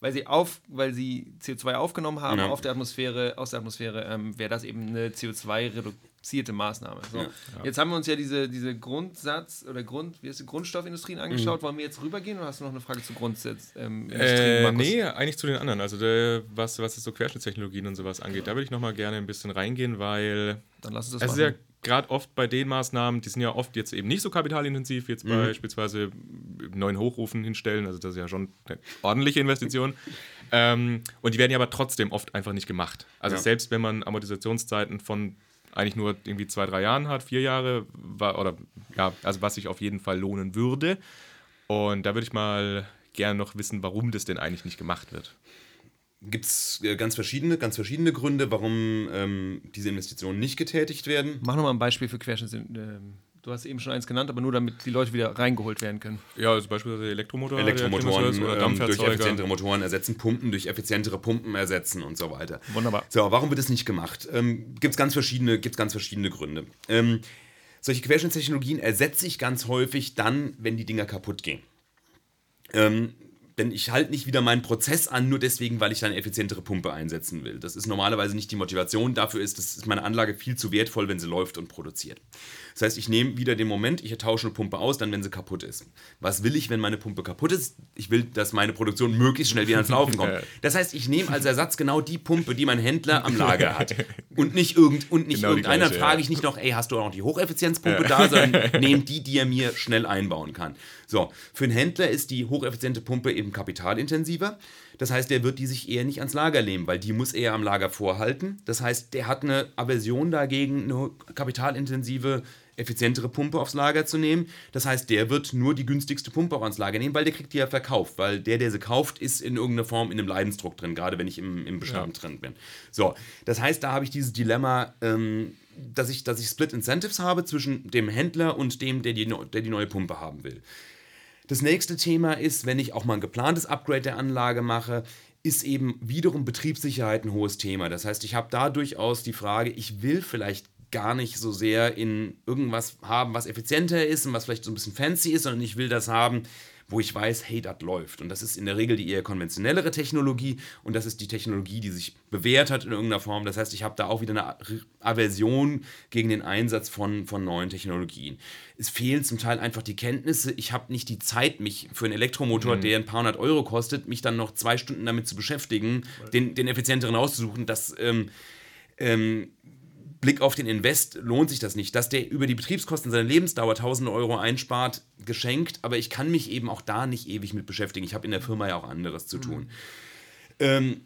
weil sie auf, weil sie CO2 aufgenommen haben ja. auf der Atmosphäre, aus der Atmosphäre, ähm, wäre das eben eine CO2-reduzierte Maßnahme. So. Ja. Jetzt haben wir uns ja diese, diese Grundsatz oder Grund, wie heißt die, Grundstoffindustrien angeschaut. Mhm. Wollen wir jetzt rübergehen oder hast du noch eine Frage zu Grundsatzindustrien? Ähm, äh, nee, eigentlich zu den anderen. Also der, was, was so Querschnittstechnologien und sowas angeht, ja. da würde ich nochmal gerne ein bisschen reingehen, weil Dann lass uns das also machen. Ja gerade oft bei den Maßnahmen, die sind ja oft jetzt eben nicht so kapitalintensiv, jetzt mhm. beispielsweise neuen Hochofen hinstellen, also das ist ja schon eine ordentliche Investition. ähm, und die werden ja aber trotzdem oft einfach nicht gemacht. Also ja. selbst wenn man Amortisationszeiten von eigentlich nur irgendwie zwei, drei Jahren hat, vier Jahre, war, oder ja, also was sich auf jeden Fall lohnen würde. Und da würde ich mal gerne noch wissen, warum das denn eigentlich nicht gemacht wird gibt es äh, ganz verschiedene, ganz verschiedene Gründe, warum ähm, diese Investitionen nicht getätigt werden. Mach nochmal ein Beispiel für Querschnitt. Ähm, du hast eben schon eins genannt, aber nur damit die Leute wieder reingeholt werden können. Ja, also beispielsweise Elektromotoren, Elektromotoren oder ähm, durch effizientere Motoren ersetzen, Pumpen durch effizientere Pumpen ersetzen und so weiter. Wunderbar. So, warum wird das nicht gemacht? Ähm, gibt es ganz verschiedene, gibt's ganz verschiedene Gründe. Ähm, solche Querschnittstechnologien ersetze ich ganz häufig dann, wenn die Dinger kaputt gehen. Ähm, denn ich halte nicht wieder meinen Prozess an, nur deswegen, weil ich eine effizientere Pumpe einsetzen will. Das ist normalerweise nicht die Motivation. Dafür ist, das ist meine Anlage viel zu wertvoll, wenn sie läuft und produziert. Das heißt, ich nehme wieder den Moment, ich tausche eine Pumpe aus, dann wenn sie kaputt ist. Was will ich, wenn meine Pumpe kaputt ist? Ich will, dass meine Produktion möglichst schnell wieder ans Laufen kommt. Das heißt, ich nehme als Ersatz genau die Pumpe, die mein Händler am Lager hat. Und nicht, irgend, und nicht genau irgendeiner. Dann frage ich nicht noch, ey, hast du auch noch die Hocheffizienzpumpe da, sondern nehme die, die er mir schnell einbauen kann. So, für einen Händler ist die hocheffiziente Pumpe eben kapitalintensiver. Das heißt, der wird die sich eher nicht ans Lager nehmen, weil die muss er am Lager vorhalten. Das heißt, der hat eine Aversion dagegen, eine kapitalintensive effizientere Pumpe aufs Lager zu nehmen. Das heißt, der wird nur die günstigste Pumpe auch ans Lager nehmen, weil der kriegt die ja verkauft, weil der, der sie kauft, ist in irgendeiner Form in einem Leidensdruck drin, gerade wenn ich im, im Bestand ja. drin bin. So, das heißt, da habe ich dieses Dilemma, ähm, dass, ich, dass ich Split Incentives habe zwischen dem Händler und dem, der die, der die neue Pumpe haben will. Das nächste Thema ist, wenn ich auch mal ein geplantes Upgrade der Anlage mache, ist eben wiederum Betriebssicherheit ein hohes Thema. Das heißt, ich habe da durchaus die Frage, ich will vielleicht gar nicht so sehr in irgendwas haben, was effizienter ist und was vielleicht so ein bisschen fancy ist, sondern ich will das haben, wo ich weiß, hey, das läuft. Und das ist in der Regel die eher konventionellere Technologie und das ist die Technologie, die sich bewährt hat in irgendeiner Form. Das heißt, ich habe da auch wieder eine Aversion gegen den Einsatz von, von neuen Technologien. Es fehlen zum Teil einfach die Kenntnisse. Ich habe nicht die Zeit, mich für einen Elektromotor, mhm. der ein paar hundert Euro kostet, mich dann noch zwei Stunden damit zu beschäftigen, den, den effizienteren auszusuchen. Das ähm, ähm, Blick auf den Invest lohnt sich das nicht. Dass der über die Betriebskosten seiner Lebensdauer 1000 Euro einspart, geschenkt, aber ich kann mich eben auch da nicht ewig mit beschäftigen. Ich habe in der Firma ja auch anderes zu tun. Mhm. Ähm,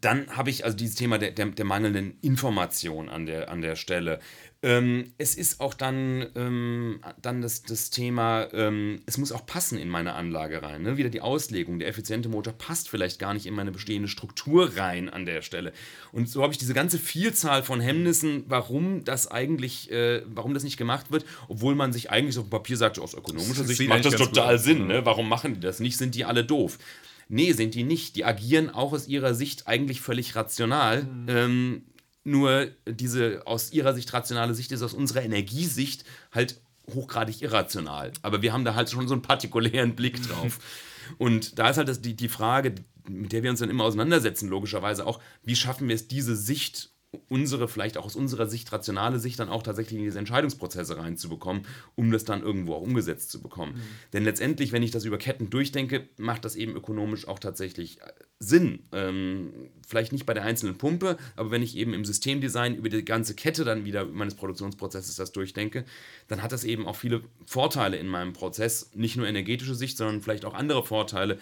dann habe ich also dieses Thema der, der, der, mangelnden Information an der, an der Stelle. Ähm, es ist auch dann, ähm, dann das, das Thema, ähm, es muss auch passen in meine Anlage rein. Ne? Wieder die Auslegung, der effiziente Motor passt vielleicht gar nicht in meine bestehende Struktur rein an der Stelle. Und so habe ich diese ganze Vielzahl von Hemmnissen, warum das eigentlich, äh, warum das nicht gemacht wird, obwohl man sich eigentlich auf dem Papier sagt, aus ökonomischer Sicht macht das total Sinn. Ne? Warum machen die das nicht? Sind die alle doof? Nee, sind die nicht. Die agieren auch aus ihrer Sicht eigentlich völlig rational. Mhm. Nur diese aus ihrer Sicht rationale Sicht ist aus unserer Energiesicht halt hochgradig irrational. Aber wir haben da halt schon so einen partikulären Blick drauf. Und da ist halt das, die, die Frage, mit der wir uns dann immer auseinandersetzen, logischerweise auch, wie schaffen wir es, diese Sicht unsere, vielleicht auch aus unserer Sicht, rationale Sicht dann auch tatsächlich in diese Entscheidungsprozesse reinzubekommen, um das dann irgendwo auch umgesetzt zu bekommen. Mhm. Denn letztendlich, wenn ich das über Ketten durchdenke, macht das eben ökonomisch auch tatsächlich Sinn. Ähm, vielleicht nicht bei der einzelnen Pumpe, aber wenn ich eben im Systemdesign über die ganze Kette dann wieder meines Produktionsprozesses das durchdenke, dann hat das eben auch viele Vorteile in meinem Prozess. Nicht nur energetische Sicht, sondern vielleicht auch andere Vorteile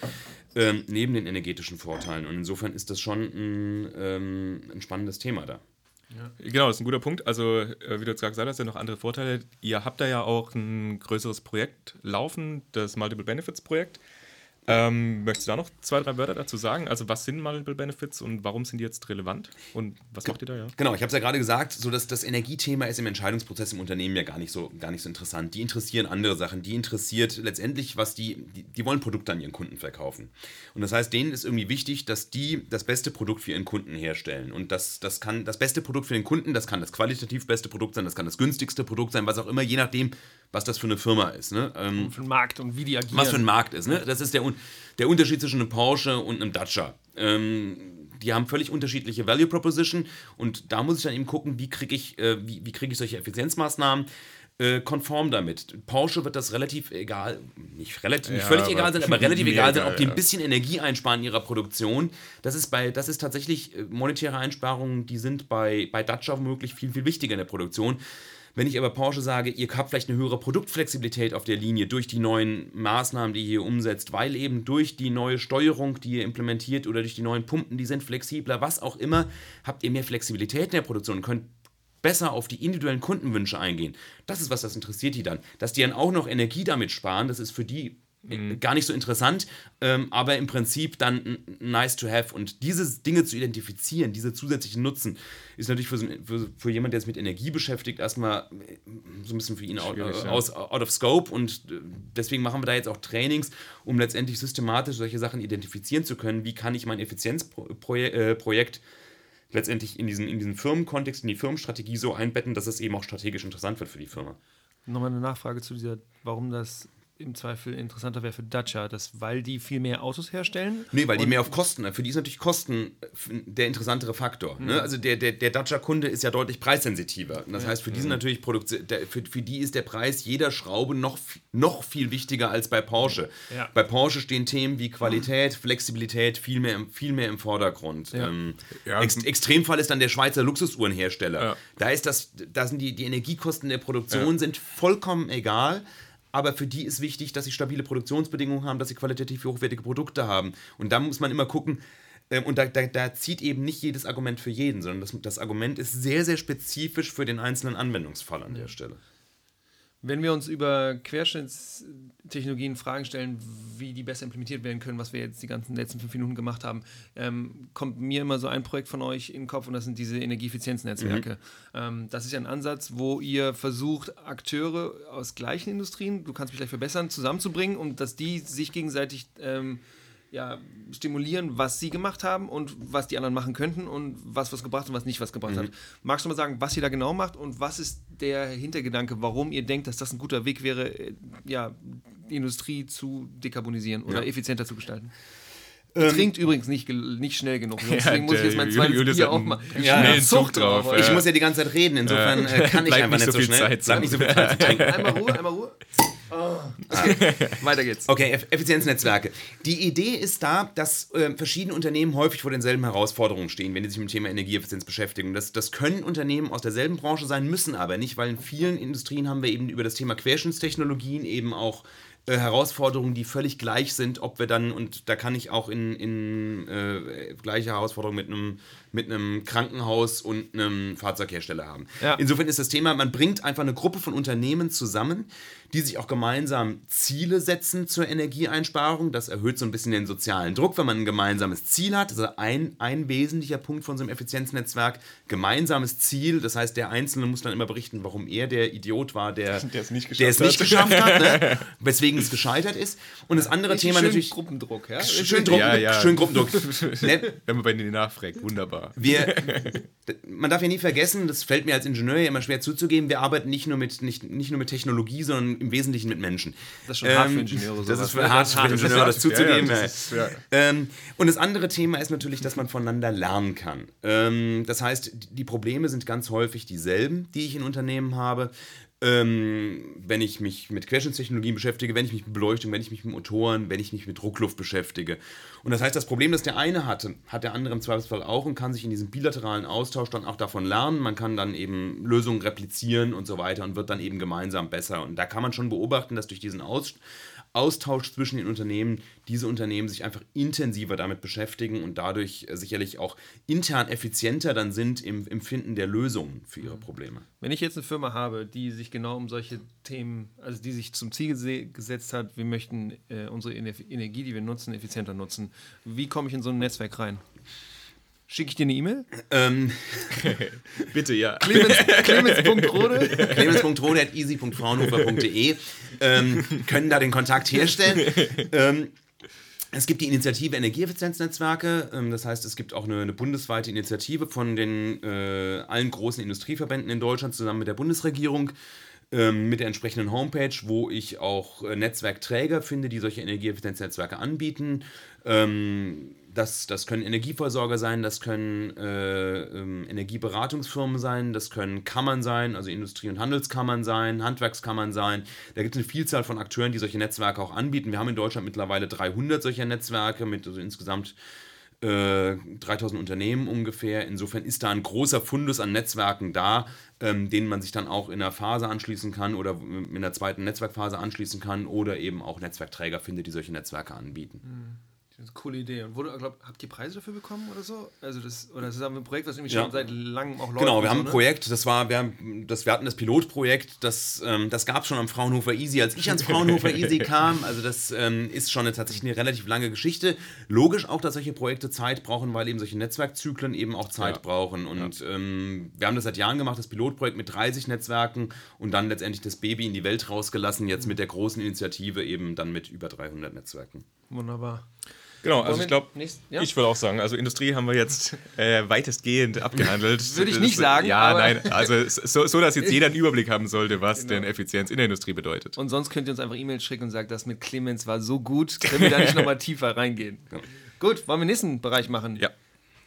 ähm, neben den energetischen Vorteilen. Und insofern ist das schon ein, ähm, ein spannendes Thema da. Ja. Genau, das ist ein guter Punkt. Also, äh, wie du jetzt gerade gesagt hast, sind noch andere Vorteile. Ihr habt da ja auch ein größeres Projekt laufen, das Multiple Benefits Projekt. Ähm, möchtest du da noch zwei, drei Wörter dazu sagen? Also, was sind Multiple Benefits und warum sind die jetzt relevant? Und was macht ihr da ja? Genau, ich habe es ja gerade gesagt, so dass das Energiethema ist im Entscheidungsprozess im Unternehmen ja gar nicht so, gar nicht so interessant. Die interessieren andere Sachen. Die interessiert letztendlich, was die, die, die wollen Produkte an ihren Kunden verkaufen. Und das heißt, denen ist irgendwie wichtig, dass die das beste Produkt für ihren Kunden herstellen. Und das, das kann das beste Produkt für den Kunden, das kann das qualitativ beste Produkt sein, das kann das günstigste Produkt sein, was auch immer, je nachdem, was das für eine Firma ist. Ne? Ähm, für einen Markt und wie die agieren. Was für ein Markt ist. Ne? Das ist der der Unterschied zwischen einem Porsche und einem Dacia. Ähm, die haben völlig unterschiedliche Value Proposition und da muss ich dann eben gucken, wie kriege ich, äh, wie, wie krieg ich solche Effizienzmaßnahmen äh, konform damit. Porsche wird das relativ egal, nicht, relativ, nicht ja, völlig egal sein, aber relativ egal sein, ob die ein bisschen Energie einsparen in ihrer Produktion. Das ist, bei, das ist tatsächlich äh, monetäre Einsparungen, die sind bei, bei Dacia womöglich viel, viel wichtiger in der Produktion. Wenn ich aber Porsche sage, ihr habt vielleicht eine höhere Produktflexibilität auf der Linie durch die neuen Maßnahmen, die ihr hier umsetzt, weil eben durch die neue Steuerung, die ihr implementiert oder durch die neuen Pumpen, die sind flexibler, was auch immer, habt ihr mehr Flexibilität in der Produktion und könnt besser auf die individuellen Kundenwünsche eingehen. Das ist was, das interessiert die dann. Dass die dann auch noch Energie damit sparen, das ist für die Mhm. Gar nicht so interessant, ähm, aber im Prinzip dann nice to have. Und diese Dinge zu identifizieren, diese zusätzlichen Nutzen, ist natürlich für, für, für jemanden, der sich mit Energie beschäftigt, erstmal äh, so ein bisschen für ihn out, äh, aus, out of scope. Und äh, deswegen machen wir da jetzt auch Trainings, um letztendlich systematisch solche Sachen identifizieren zu können. Wie kann ich mein Effizienzprojekt letztendlich in diesen, in diesen Firmenkontext, in die Firmenstrategie so einbetten, dass es eben auch strategisch interessant wird für die Firma. Nochmal eine Nachfrage zu dieser, warum das im Zweifel interessanter wäre für Dacia, dass, weil die viel mehr Autos herstellen? Nee, weil die mehr auf Kosten, für die ist natürlich Kosten der interessantere Faktor. Mhm. Ne? Also der, der, der Dacia-Kunde ist ja deutlich preissensitiver. Das ja. heißt, für die sind mhm. natürlich Produkt, für, für die ist der Preis jeder Schraube noch, noch viel wichtiger als bei Porsche. Ja. Bei Porsche stehen Themen wie Qualität, Flexibilität viel mehr, im, viel mehr im Vordergrund. Ja. Ähm, Ex Extremfall ist dann der Schweizer Luxusuhrenhersteller. Da ist das, da sind die, die Energiekosten der Produktion sind vollkommen egal aber für die ist wichtig, dass sie stabile Produktionsbedingungen haben, dass sie qualitativ hochwertige Produkte haben. Und da muss man immer gucken, ähm, und da, da, da, zieht eben nicht jedes Argument für jeden, sondern das, das Argument ist sehr, sehr spezifisch für den einzelnen Anwendungsfall an der Stelle. Wenn wir uns über Querschnittstechnologien Fragen stellen, wie die besser implementiert werden können, was wir jetzt die ganzen letzten fünf Minuten gemacht haben, ähm, kommt mir immer so ein Projekt von euch in den Kopf und das sind diese Energieeffizienznetzwerke. Mhm. Ähm, das ist ja ein Ansatz, wo ihr versucht, Akteure aus gleichen Industrien, du kannst mich gleich verbessern, zusammenzubringen und dass die sich gegenseitig ähm, ja, stimulieren, was sie gemacht haben und was die anderen machen könnten und was was gebracht und was nicht was gebracht mhm. hat. Magst du mal sagen, was ihr da genau macht und was ist der Hintergedanke, warum ihr denkt, dass das ein guter Weg wäre, äh, ja, die Industrie zu dekarbonisieren oder ja. effizienter zu gestalten? Ähm, trinkt übrigens nicht, nicht schnell genug. Deswegen muss ich jetzt mein zweites Bier auch mal ja, Zug drauf. drauf. Ich muss ja die ganze Zeit reden, insofern ja. Äh, kann ich einfach nicht so, so schnell. Zeit, Bleib nicht so viel Zeit zu trinken. Einmal Ruhe, einmal Ruhe. Oh. Okay. Weiter geht's. Okay, Effizienznetzwerke. Die Idee ist da, dass äh, verschiedene Unternehmen häufig vor denselben Herausforderungen stehen, wenn sie sich mit dem Thema Energieeffizienz beschäftigen. Das, das können Unternehmen aus derselben Branche sein, müssen aber nicht, weil in vielen Industrien haben wir eben über das Thema Querschnittstechnologien eben auch äh, Herausforderungen, die völlig gleich sind, ob wir dann, und da kann ich auch in, in äh, gleiche Herausforderungen mit einem mit einem Krankenhaus und einem Fahrzeughersteller haben. Ja. Insofern ist das Thema, man bringt einfach eine Gruppe von Unternehmen zusammen, die sich auch gemeinsam Ziele setzen zur Energieeinsparung. Das erhöht so ein bisschen den sozialen Druck, wenn man ein gemeinsames Ziel hat. Also ein, ein wesentlicher Punkt von so einem Effizienznetzwerk, gemeinsames Ziel. Das heißt, der Einzelne muss dann immer berichten, warum er der Idiot war, der, der es nicht geschafft, es nicht geschafft hat, ne? weswegen es gescheitert ist. Und das andere Thema schön natürlich... Gruppendruck, ja? Schön, Druck, ja, ja. schön Gruppendruck. Ne? Wenn man bei denen nachfragt, wunderbar. Wir, man darf ja nie vergessen, das fällt mir als Ingenieur ja immer schwer zuzugeben, wir arbeiten nicht nur mit, nicht, nicht nur mit Technologie, sondern im Wesentlichen mit Menschen. Das ist schon ähm, hart für Ingenieure. Das ist für hart für Ingenieure, das zuzugeben. Ja, das ist, ja. ähm, und das andere Thema ist natürlich, dass man voneinander lernen kann. Ähm, das heißt, die Probleme sind ganz häufig dieselben, die ich in Unternehmen habe. Ähm, wenn ich mich mit Querschnittstechnologien beschäftige, wenn ich mich mit Beleuchtung, wenn ich mich mit Motoren, wenn ich mich mit Druckluft beschäftige. Und das heißt, das Problem, das der eine hatte, hat der andere im Zweifelsfall auch und kann sich in diesem bilateralen Austausch dann auch davon lernen. Man kann dann eben Lösungen replizieren und so weiter und wird dann eben gemeinsam besser. Und da kann man schon beobachten, dass durch diesen Austausch Austausch zwischen den Unternehmen, diese Unternehmen sich einfach intensiver damit beschäftigen und dadurch äh, sicherlich auch intern effizienter dann sind im Empfinden der Lösungen für ihre Probleme. Wenn ich jetzt eine Firma habe, die sich genau um solche Themen, also die sich zum Ziel gesetzt hat, wir möchten äh, unsere Energie, die wir nutzen, effizienter nutzen, wie komme ich in so ein Netzwerk rein? Schicke ich dir eine E-Mail? Ähm, Bitte, ja. Clemens.rode Clemens.rode at easy.fraunhofer.de ähm, können da den Kontakt herstellen. Ähm, es gibt die Initiative Energieeffizienznetzwerke. Ähm, das heißt, es gibt auch eine, eine bundesweite Initiative von den äh, allen großen Industrieverbänden in Deutschland zusammen mit der Bundesregierung ähm, mit der entsprechenden Homepage, wo ich auch äh, Netzwerkträger finde, die solche Energieeffizienznetzwerke anbieten. Ähm, das, das können Energieversorger sein, das können äh, ähm, Energieberatungsfirmen sein, das können Kammern sein, also Industrie- und Handelskammern sein, Handwerkskammern sein. Da gibt es eine Vielzahl von Akteuren, die solche Netzwerke auch anbieten. Wir haben in Deutschland mittlerweile 300 solcher Netzwerke mit also insgesamt äh, 3000 Unternehmen ungefähr. Insofern ist da ein großer Fundus an Netzwerken da, ähm, denen man sich dann auch in der Phase anschließen kann oder in der zweiten Netzwerkphase anschließen kann oder eben auch Netzwerkträger findet, die solche Netzwerke anbieten. Mhm. Coole Idee. Und wurde, glaub, habt ihr Preise dafür bekommen oder so? Also das, oder das ist ein Projekt, was nämlich ja. schon seit langem auch läuft. Genau, wir haben so, ein ne? Projekt, das war, wir, haben, das, wir hatten das Pilotprojekt, das, ähm, das gab es schon am Fraunhofer Easy, als ich ans Fraunhofer Easy kam. Also das ähm, ist schon eine, tatsächlich eine relativ lange Geschichte. Logisch auch, dass solche Projekte Zeit brauchen, weil eben solche Netzwerkzyklen eben auch Zeit ja. brauchen. Und ja. ähm, wir haben das seit Jahren gemacht, das Pilotprojekt mit 30 Netzwerken und dann letztendlich das Baby in die Welt rausgelassen, jetzt mit der großen Initiative eben dann mit über 300 Netzwerken. Wunderbar. Genau, also ich glaube, ja? ich würde auch sagen, also Industrie haben wir jetzt äh, weitestgehend abgehandelt. würde ich nicht sagen. Ja, nein, also so, so, dass jetzt jeder einen Überblick haben sollte, was genau. denn Effizienz in der Industrie bedeutet. Und sonst könnt ihr uns einfach E-Mails schicken und sagen, das mit Clemens war so gut, können wir da nicht nochmal tiefer reingehen. Gut, wollen wir den nächsten Bereich machen? Ja.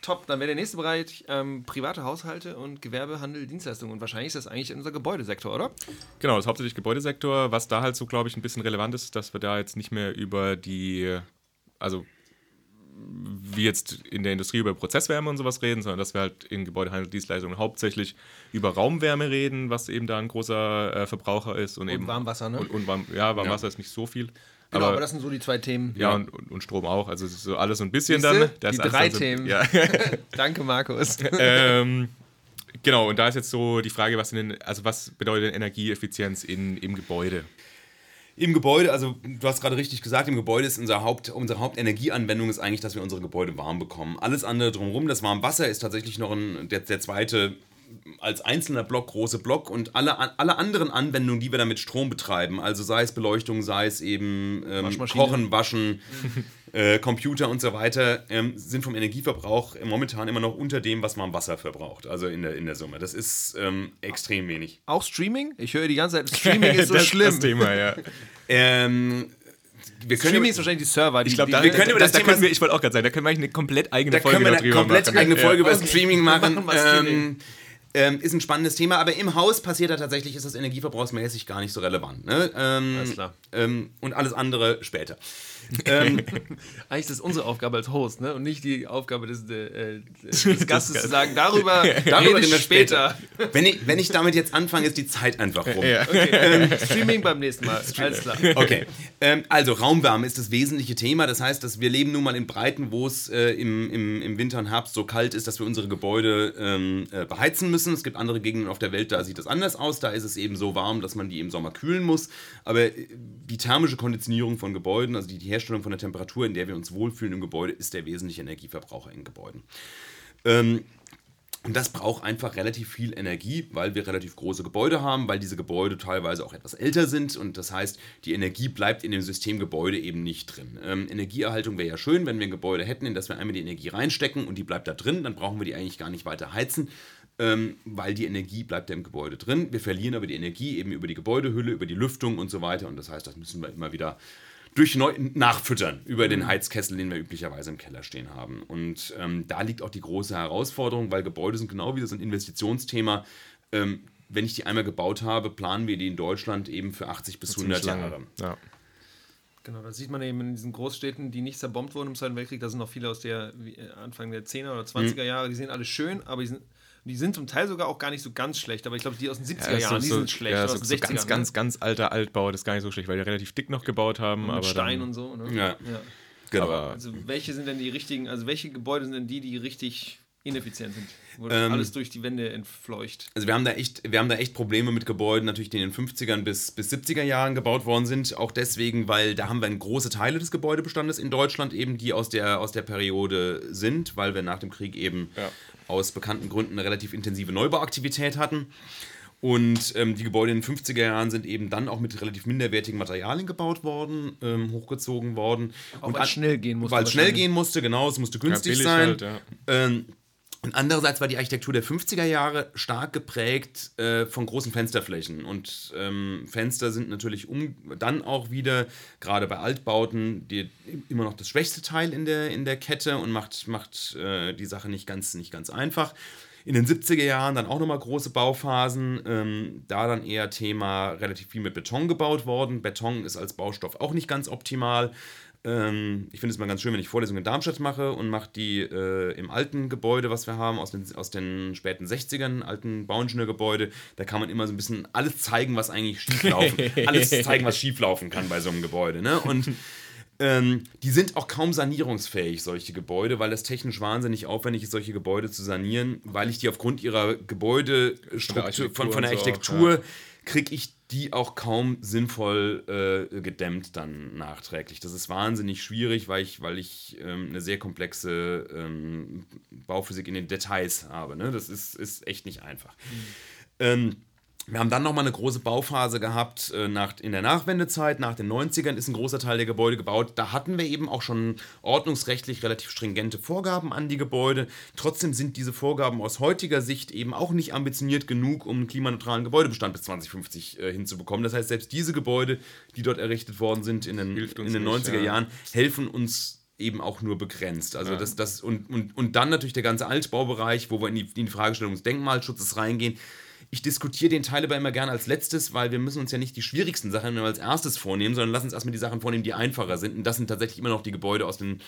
Top, dann wäre der nächste Bereich ähm, private Haushalte und Gewerbe, Handel, Dienstleistungen. Und wahrscheinlich ist das eigentlich unser Gebäudesektor, oder? Genau, das ist hauptsächlich Gebäudesektor. Was da halt so, glaube ich, ein bisschen relevant ist, dass wir da jetzt nicht mehr über die, also wie jetzt in der Industrie über Prozesswärme und sowas reden, sondern dass wir halt in Gebäudehandelsdienstleistungen hauptsächlich über Raumwärme reden, was eben da ein großer äh, Verbraucher ist. Und, und eben, Warmwasser, ne? Und, und warm, ja, Warmwasser ja. ist nicht so viel. Genau, aber, aber, das sind so die zwei Themen. Ja, ja. Und, und, Strom auch. Also es ist so alles so ein bisschen Siehste? dann. Das die drei so, Themen. Ja. Danke, Markus. ähm, genau, und da ist jetzt so die Frage, was, denn, also was bedeutet Energieeffizienz in, im Gebäude? Im Gebäude, also du hast gerade richtig gesagt, im Gebäude ist unser Haupt, unsere Hauptenergieanwendung ist eigentlich, dass wir unsere Gebäude warm bekommen. Alles andere drumherum, das Warmwasser ist tatsächlich noch ein, der, der zweite als einzelner Block große Block und alle, alle anderen Anwendungen, die wir damit Strom betreiben, also sei es Beleuchtung, sei es eben ähm, Kochen, Waschen, äh, Computer und so weiter, ähm, sind vom Energieverbrauch momentan immer noch unter dem, was man Wasser verbraucht, also in der, in der Summe. Das ist ähm, extrem wenig. Auch Streaming? Ich höre die ganze Zeit, Streaming ist so das, schlimm. Das Thema, ja. ähm, wir können Streaming ist wahrscheinlich die Server. ich glaube, da, wir können über das, da, Thema, wir, ich wollte auch gerade sagen, da können wir eigentlich eine komplett eigene Folge machen. Da können wir eine komplett eigene Folge ja. über Streaming machen. Ähm, ähm, ist ein spannendes Thema, aber im Haus passiert da tatsächlich, ist das energieverbrauchsmäßig gar nicht so relevant. Ne? Ähm, alles klar. Ähm, und alles andere später. ähm, Eigentlich ist das unsere Aufgabe als Host, ne? Und nicht die Aufgabe des, äh, des Gastes zu sagen, darüber, darüber reden wir später. Wenn ich, wenn ich damit jetzt anfange, ist die Zeit einfach rum. Ja. Okay. Ähm, Streaming beim nächsten Mal. Alles klar. Okay. Ähm, also Raumwärme ist das wesentliche Thema. Das heißt, dass wir leben nun mal in Breiten, wo es äh, im, im, im Winter und Herbst so kalt ist, dass wir unsere Gebäude ähm, äh, beheizen müssen. Es gibt andere Gegenden auf der Welt, da sieht das anders aus. Da ist es eben so warm, dass man die im Sommer kühlen muss. Aber äh, die thermische Konditionierung von Gebäuden, also die, die Herstellung von der Temperatur, in der wir uns wohlfühlen im Gebäude, ist der wesentliche Energieverbraucher in Gebäuden. Ähm, und das braucht einfach relativ viel Energie, weil wir relativ große Gebäude haben, weil diese Gebäude teilweise auch etwas älter sind. Und das heißt, die Energie bleibt in dem System Gebäude eben nicht drin. Ähm, Energieerhaltung wäre ja schön, wenn wir ein Gebäude hätten, in das wir einmal die Energie reinstecken und die bleibt da drin. Dann brauchen wir die eigentlich gar nicht weiter heizen, ähm, weil die Energie bleibt ja im Gebäude drin. Wir verlieren aber die Energie eben über die Gebäudehülle, über die Lüftung und so weiter. Und das heißt, das müssen wir immer wieder durch neu nachfüttern über den mhm. Heizkessel, den wir üblicherweise im Keller stehen haben. Und ähm, da liegt auch die große Herausforderung, weil Gebäude sind genau wieder so ein Investitionsthema. Ähm, wenn ich die einmal gebaut habe, planen wir die in Deutschland eben für 80 bis 100 Jahre. Ja. Genau, das sieht man eben in diesen Großstädten, die nicht zerbombt wurden im Zweiten Weltkrieg. Da sind noch viele aus der wie, äh, Anfang der 10er oder 20er Mhm. Jahre. Die sehen alle schön, aber die sind, die sind zum Teil sogar auch gar nicht so ganz schlecht. Aber ich glaube, die aus den 70er Ja, Jahren, so, die sind schlecht. ja, so, aus den so 60ern, ganz, ne? ganz, ganz alter Altbau, das ist gar nicht so schlecht, weil die relativ dick noch gebaut haben. aber mit Stein dann, und so. Ne? Ja. Ja. Genau. Aber Also welche sind denn die richtigen, also welche Gebäude sind denn die, die richtig ineffizient sind? Wo Ähm, alles durch die Wände entfleucht. Also wir haben da echt, wir haben da echt Probleme mit Gebäuden, natürlich die in den 50ern bis, bis 70er Jahren gebaut worden sind. Auch deswegen, weil da haben wir große Teile des Gebäudebestandes in Deutschland eben, die aus der, aus der Periode sind, weil wir nach dem Krieg eben Ja. Aus bekannten Gründen eine relativ intensive Neubauaktivität hatten. Und ähm, die Gebäude in den 50er Jahren sind eben dann auch mit relativ minderwertigen Materialien gebaut worden, ähm, hochgezogen worden. Auch und weil es schnell gehen musste Weil es schnell gehen musste, genau, es musste günstig billig sein. halt, ja. ähm, und andererseits war die Architektur der 50er Jahre stark geprägt äh, von großen Fensterflächen. Und ähm, Fenster sind natürlich um, dann auch wieder, gerade bei Altbauten, die, immer noch das schwächste Teil in der, in der Kette und macht, macht äh, die Sache nicht ganz, nicht ganz einfach. In den 70er Jahren dann auch nochmal große Bauphasen. Ähm, da dann eher Thema relativ viel mit Beton gebaut worden. Beton ist als Baustoff auch nicht ganz optimal. Ähm, ich finde es mal ganz schön, wenn ich Vorlesungen in Darmstadt mache und mache die äh, im alten Gebäude, was wir haben, aus den, aus den späten 60ern, alten Bauingenieurgebäude. Da kann man immer so ein bisschen alles zeigen, was eigentlich schieflaufen Alles zeigen, was schieflaufen kann bei so einem Gebäude. Ne? Und ähm, die sind auch kaum sanierungsfähig, solche Gebäude, weil es technisch wahnsinnig aufwendig ist, solche Gebäude zu sanieren, weil ich die aufgrund ihrer Gebäudestruktur, Architektur von, von der und so Architektur, kriege ich die auch kaum sinnvoll äh, gedämmt dann nachträglich. Das ist wahnsinnig schwierig, weil ich, weil ich ähm, eine sehr komplexe ähm, Bauphysik in den Details habe. Ne? Das ist, ist echt nicht einfach. Ähm, wir haben dann nochmal eine große Bauphase gehabt äh, nach, in der Nachwendezeit. Nach den 90ern ist ein großer Teil der Gebäude gebaut. Da hatten wir eben auch schon ordnungsrechtlich relativ stringente Vorgaben an die Gebäude. Trotzdem sind diese Vorgaben aus heutiger Sicht eben auch nicht ambitioniert genug, um einen klimaneutralen Gebäudebestand bis 2050 äh, hinzubekommen. Das heißt, selbst diese Gebäude, die dort errichtet worden sind in den, in den nicht, 90er ja. Jahren, helfen uns eben auch nur begrenzt. Also Ja. das, das und, und, und dann natürlich der ganze Altbaubereich, wo wir in die, in die Fragestellung des Denkmalschutzes reingehen. Ich diskutiere den Teil aber immer gerne als letztes, weil wir müssen uns ja nicht die schwierigsten Sachen immer als erstes vornehmen, sondern lass uns erstmal die Sachen vornehmen, die einfacher sind. Und das sind tatsächlich immer noch die Gebäude aus, den,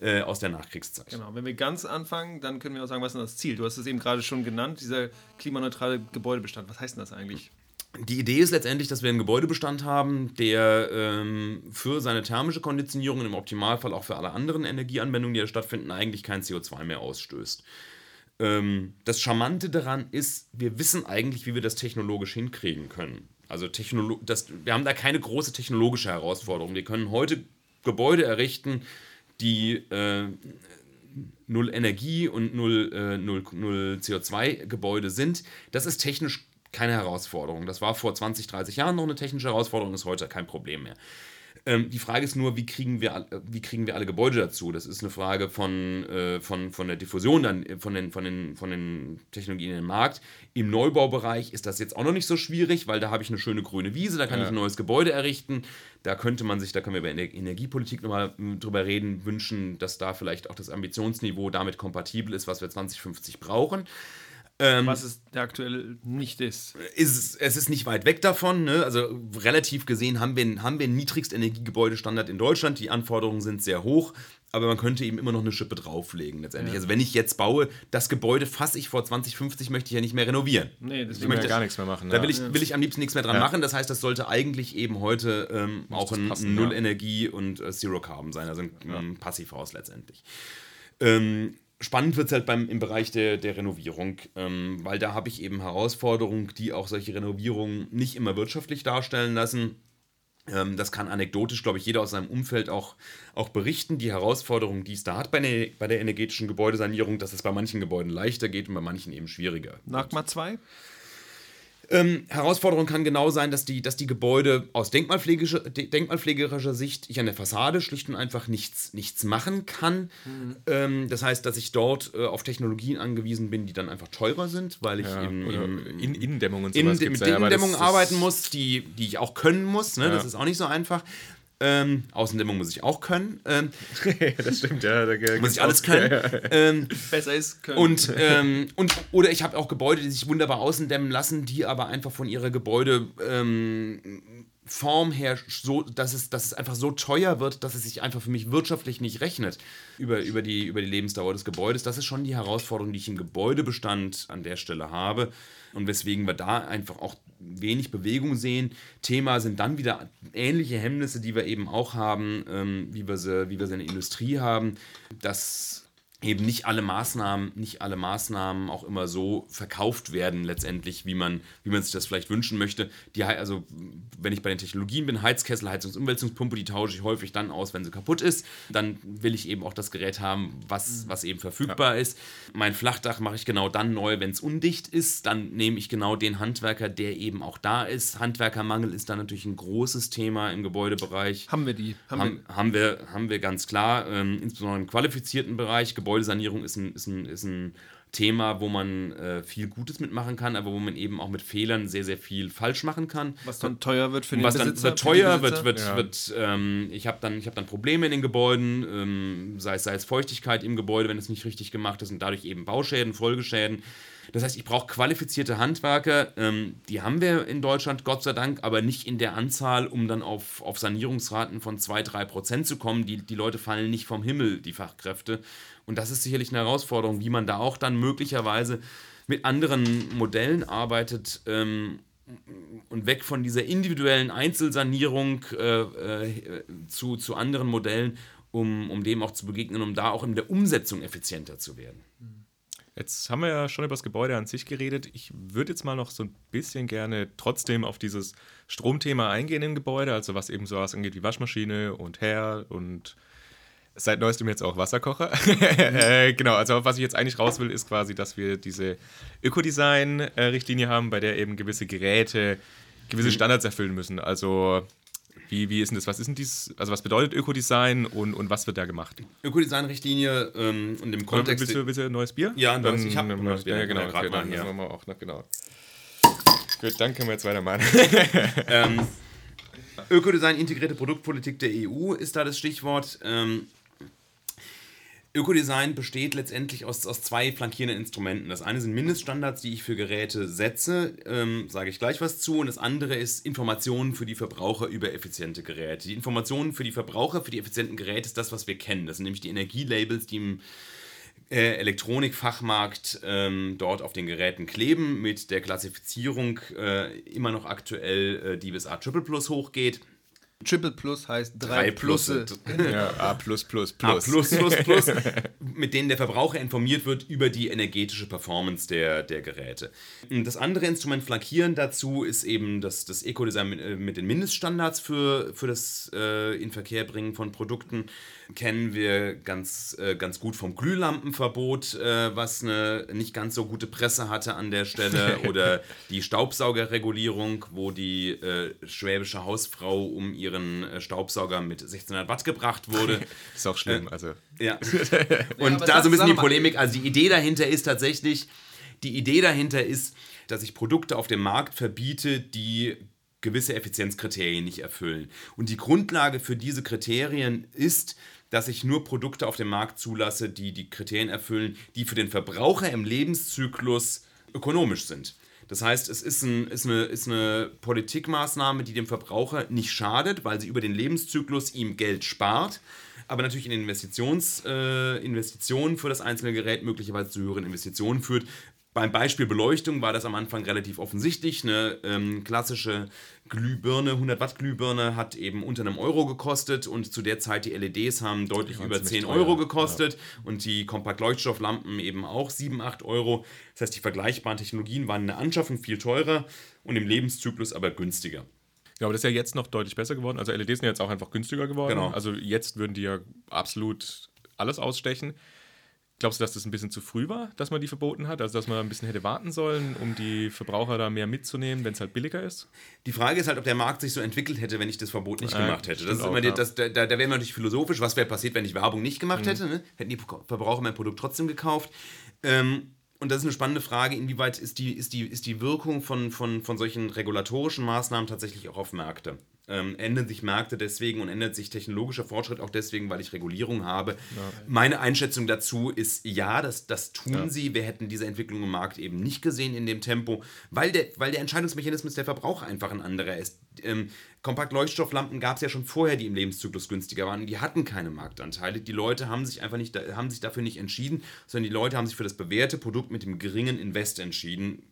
äh, aus der Nachkriegszeit. Genau, wenn wir ganz anfangen, dann können wir auch sagen, was ist denn das Ziel? Du hast es eben gerade schon genannt, dieser klimaneutrale Gebäudebestand. Was heißt denn das eigentlich? Die Idee ist letztendlich, dass wir einen Gebäudebestand haben, der ähm, für seine thermische Konditionierung und im Optimalfall auch für alle anderen Energieanwendungen, die da stattfinden, eigentlich kein CO2 mehr ausstößt. Ähm, das Charmante daran ist, wir wissen eigentlich, wie wir das technologisch hinkriegen können. Also Technolo das, wir haben da keine große technologische Herausforderung. Wir können heute Gebäude errichten, die äh, null Energie und null, äh, null, null CO2-Gebäude sind. Das ist technisch keine Herausforderung. Das war vor 20, 30 Jahren noch eine technische Herausforderung, ist heute kein Problem mehr. Ähm, die Frage ist nur, wie kriegen, wir, äh, wie kriegen wir alle Gebäude dazu? Das ist eine Frage von, äh, von, von der Diffusion dann, äh, von den, von, den, von den Technologien in den Markt. Im Neubaubereich ist das jetzt auch noch nicht so schwierig, weil da habe ich eine schöne grüne Wiese, da kann Ja. ich ein neues Gebäude errichten. Da könnte man sich, da können wir über Ener- Energiepolitik nochmal mm, drüber reden, wünschen, dass da vielleicht auch das Ambitionsniveau damit kompatibel ist, was wir 2050 brauchen. Was es der aktuell nicht ist. ist es, ist nicht weit weg davon. Ne? Also relativ gesehen haben wir, haben wir einen Niedrigstenergiegebäudestandard in Deutschland. Die Anforderungen sind sehr hoch, aber man könnte eben immer noch eine Schippe drauflegen letztendlich. Also wenn ich jetzt baue, das Gebäude fasse ich vor 2050, möchte ich ja nicht mehr renovieren. Nee, Ich das möchte möchte- gar nichts mehr machen. Da ja. will ich, will ich am liebsten nichts mehr dran Ja. machen. Das heißt, das sollte eigentlich eben heute ähm, auch ein passen, Null-Energie- und äh, Zero-Carbon sein, also ein ähm, Passivhaus letztendlich. Ähm, spannend wird es halt beim, im Bereich der, der Renovierung, ähm, weil da habe ich eben Herausforderungen, die auch solche Renovierungen nicht immer wirtschaftlich darstellen lassen. Ähm, das kann anekdotisch, glaube ich, jeder aus seinem Umfeld auch, auch berichten. Die Herausforderung, die es da hat bei der, bei der energetischen Gebäudesanierung, dass es bei manchen Gebäuden leichter geht und bei manchen eben schwieriger. Nagma 2? Ähm, Herausforderung kann genau sein, dass die, dass die Gebäude aus denkmalpflegischer, de- denkmalpflegerischer Sicht ich an der Fassade schlicht und einfach nichts, nichts machen kann. Ähm, das heißt, dass ich dort äh, auf Technologien angewiesen bin, die dann einfach teurer sind, weil ich ja, im, im, in Innendämmung und in, sowas mit gibt's ja, Innendämmung arbeiten muss, die, die ich auch können muss. Ne? Ja. Das ist auch nicht so einfach. Ähm, Außendämmung muss ich auch können. Ähm, das stimmt, ja. Da muss ich alles können. Ähm, Besser ist können. und, ähm, und oder ich habe auch Gebäude, die sich wunderbar außendämmen lassen, die aber einfach von ihrer Gebäudeform her so, dass es, dass es einfach so teuer wird, dass es sich einfach für mich wirtschaftlich nicht rechnet über, über, die, über die Lebensdauer des Gebäudes. Das ist schon die Herausforderung, die ich im Gebäudebestand an der Stelle habe und weswegen wir da einfach auch wenig Bewegung sehen. Thema sind dann wieder ähnliche Hemmnisse, die wir eben auch haben, ähm, wie, wir sie, wie wir sie in der Industrie haben, dass eben nicht alle Maßnahmen, nicht alle Maßnahmen auch immer so verkauft werden letztendlich, wie man, wie man sich das vielleicht wünschen möchte. Die, also wenn ich bei den Technologien bin, Heizkessel, Heizungs- und Umwälzungspumpe, die tausche ich häufig dann aus, wenn sie kaputt ist. Dann will ich eben auch das Gerät haben, was, was eben verfügbar ja. ist. Mein Flachdach mache ich genau dann neu, wenn es undicht ist. Dann nehme ich genau den Handwerker, der eben auch da ist. Handwerkermangel ist dann natürlich ein großes Thema im Gebäudebereich. Haben wir die? Haben, haben, wir, haben wir, haben wir ganz klar, ähm, insbesondere im qualifizierten Bereich. Gebäude Gebäudesanierung ist ein, ist ein, ist ein Thema, wo man äh, viel Gutes mitmachen kann, aber wo man eben auch mit Fehlern sehr, sehr viel falsch machen kann. Was dann teuer wird für den Was Besitzer. dann wird teuer, wird, wird, ja. wird ähm, ich habe dann, hab dann Probleme in den Gebäuden, ähm, sei, es, sei es Feuchtigkeit im Gebäude, wenn es nicht richtig gemacht ist und dadurch eben Bauschäden, Folgeschäden. Das heißt, ich brauche qualifizierte Handwerker. Ähm, die haben wir in Deutschland, Gott sei Dank, aber nicht in der Anzahl, um dann auf, auf Sanierungsraten von 2-3 Prozent zu kommen. Die, die Leute fallen nicht vom Himmel, die Fachkräfte. Und das ist sicherlich eine Herausforderung, wie man da auch dann möglicherweise mit anderen Modellen arbeitet ähm, und weg von dieser individuellen Einzelsanierung äh, äh, zu, zu anderen Modellen, um, um dem auch zu begegnen, um da auch in der Umsetzung effizienter zu werden. Jetzt haben wir ja schon über das Gebäude an sich geredet. Ich würde jetzt mal noch so ein bisschen gerne trotzdem auf dieses Stromthema eingehen im Gebäude, also was eben sowas angeht wie Waschmaschine und Herd und seit neuestem jetzt auch Wasserkocher. äh, genau, also was ich jetzt eigentlich raus will, ist quasi, dass wir diese Ökodesign-Richtlinie haben, bei der eben gewisse Geräte gewisse mhm. Standards erfüllen müssen. Also wie, wie ist denn das? Was ist denn dieses, also was bedeutet Ökodesign und, und was wird da gemacht? Ökodesign-Richtlinie ähm, und im Kontext. Willst du, willst du ein neues Bier? Ja, ein neues, ich habe ein neues Bier. Ja, genau, okay, dann hier. wir auch noch, genau. Gut, dann können wir jetzt weitermachen. ähm, Ökodesign, integrierte Produktpolitik der EU ist da das Stichwort. Ähm, Ökodesign besteht letztendlich aus, aus zwei flankierenden Instrumenten. Das eine sind Mindeststandards, die ich für Geräte setze, ähm, sage ich gleich was zu. Und das andere ist Informationen für die Verbraucher über effiziente Geräte. Die Informationen für die Verbraucher, für die effizienten Geräte ist das, was wir kennen. Das sind nämlich die Energielabels, die im äh, Elektronikfachmarkt ähm, dort auf den Geräten kleben, mit der Klassifizierung äh, immer noch aktuell, äh, die bis A Triple Plus hochgeht. Triple Plus heißt drei, drei Plusse. Ja, A plus plus plus. A plus plus plus, mit denen der Verbraucher informiert wird über die energetische Performance der, der Geräte. Das andere Instrument flankieren dazu ist eben das, das Eco-Design mit, äh, mit, den Mindeststandards für, für das äh, Inverkehrbringen von Produkten kennen wir ganz, äh, ganz gut vom Glühlampenverbot, äh, was eine nicht ganz so gute Presse hatte an der Stelle, oder die Staubsaugerregulierung, wo die äh, schwäbische Hausfrau um ihren äh, Staubsauger mit 1600 Watt gebracht wurde. ist auch schlimm, äh, also. Ja. Und ja, da so ein bisschen die Polemik, also die Idee dahinter ist tatsächlich, die Idee dahinter ist, dass ich Produkte auf dem Markt verbiete, die gewisse Effizienzkriterien nicht erfüllen. Und die Grundlage für diese Kriterien ist, dass ich nur Produkte auf dem Markt zulasse, die die Kriterien erfüllen, die für den Verbraucher im Lebenszyklus ökonomisch sind. Das heißt, es ist, ein, ist, eine, ist eine Politikmaßnahme, die dem Verbraucher nicht schadet, weil sie über den Lebenszyklus ihm Geld spart, aber natürlich in Investitions, äh, Investitionen für das einzelne Gerät möglicherweise zu höheren Investitionen führt, beim Beispiel Beleuchtung war das am Anfang relativ offensichtlich. Eine ähm, klassische Glühbirne, 100 Watt Glühbirne, hat eben unter einem Euro gekostet und zu der Zeit die LEDs haben deutlich über 10 teuer. Euro gekostet ja. und die Kompakt-Leuchtstofflampen eben auch 7, 8 Euro. Das heißt, die vergleichbaren Technologien waren in der Anschaffung viel teurer und im Lebenszyklus aber günstiger. Ja, aber das ist ja jetzt noch deutlich besser geworden. Also LEDs sind jetzt auch einfach günstiger geworden. Genau. Also jetzt würden die ja absolut alles ausstechen. Glaubst du, dass das ein bisschen zu früh war, dass man die verboten hat? Also, dass man ein bisschen hätte warten sollen, um die Verbraucher da mehr mitzunehmen, wenn es halt billiger ist? Die Frage ist halt, ob der Markt sich so entwickelt hätte, wenn ich das Verbot nicht ja, gemacht hätte. Das ist immer die, das, da, da wäre man natürlich philosophisch, was wäre passiert, wenn ich Werbung nicht gemacht mhm. hätte. Ne? Hätten die Verbraucher mein Produkt trotzdem gekauft? Ähm, und das ist eine spannende Frage, inwieweit ist die, ist die, ist die Wirkung von, von, von solchen regulatorischen Maßnahmen tatsächlich auch auf Märkte? Ähm, ändern sich Märkte deswegen und ändert sich technologischer Fortschritt auch deswegen, weil ich Regulierung habe. Ja. Meine Einschätzung dazu ist, ja, das, das tun ja. sie. Wir hätten diese Entwicklung im Markt eben nicht gesehen in dem Tempo, weil der, weil der Entscheidungsmechanismus der Verbraucher einfach ein anderer ist. Ähm, Kompakt-Leuchtstofflampen gab es ja schon vorher, die im Lebenszyklus günstiger waren. Die hatten keine Marktanteile. Die Leute haben sich einfach nicht, haben sich dafür nicht entschieden, sondern die Leute haben sich für das bewährte Produkt mit dem geringen Invest entschieden.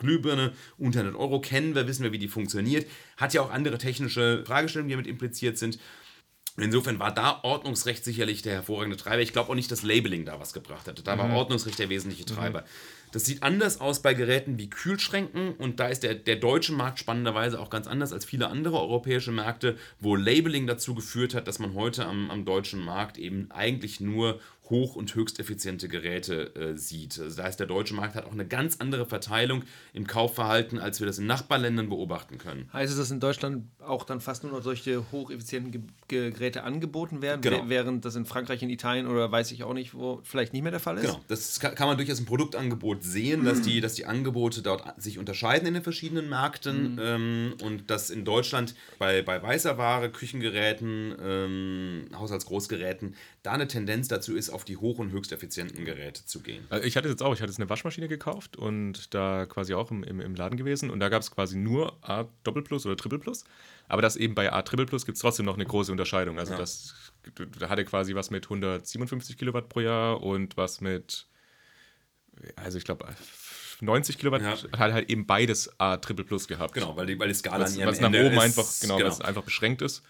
Glühbirne unter 100 Euro kennen wir, wissen wir, wie die funktioniert. Hat ja auch andere technische Fragestellungen, die damit impliziert sind. Insofern war da Ordnungsrecht sicherlich der hervorragende Treiber. Ich glaube auch nicht, dass Labeling da was gebracht hätte. Da mhm. war Ordnungsrecht der wesentliche mhm. Treiber. Mhm. Das sieht anders aus bei Geräten wie Kühlschränken und da ist der, der deutsche Markt spannenderweise auch ganz anders als viele andere europäische Märkte, wo Labeling dazu geführt hat, dass man heute am, am deutschen Markt eben eigentlich nur hoch- und höchsteffiziente Geräte äh, sieht. Also das heißt, der deutsche Markt hat auch eine ganz andere Verteilung im Kaufverhalten, als wir das in Nachbarländern beobachten können. Heißt es, dass in Deutschland auch dann fast nur noch solche hocheffizienten Ge Geräte angeboten werden, genau. während das in Frankreich, in Italien oder weiß ich auch nicht, wo vielleicht nicht mehr der Fall ist? Genau, das kann, man durchaus im Produktangebot sehen, mhm. dass, die, dass die Angebote dort sich unterscheiden in den verschiedenen Märkten mhm. ähm, und dass in Deutschland bei, bei weißer Ware, Küchengeräten, ähm, Haushaltsgroßgeräten da eine Tendenz dazu ist, auf die hoch- und höchsteffizienten Geräte zu gehen. Also ich hatte jetzt auch, ich hatte jetzt eine Waschmaschine gekauft und da quasi auch im, im, im Laden gewesen und da gab es quasi nur A Doppel Plus oder Triple Plus. Aber das eben bei A Triple Plus gibt es trotzdem noch eine große Unterscheidung. Also ja. das da hatte quasi was mit 157 Kilowatt pro Jahr und was mit, also ich glaube 90 Kilowatt ja. hat halt eben beides A Triple Plus gehabt. Genau, weil die, weil die Skala was, an was nach Ende oben ist, einfach, genau, genau. einfach beschränkt ist.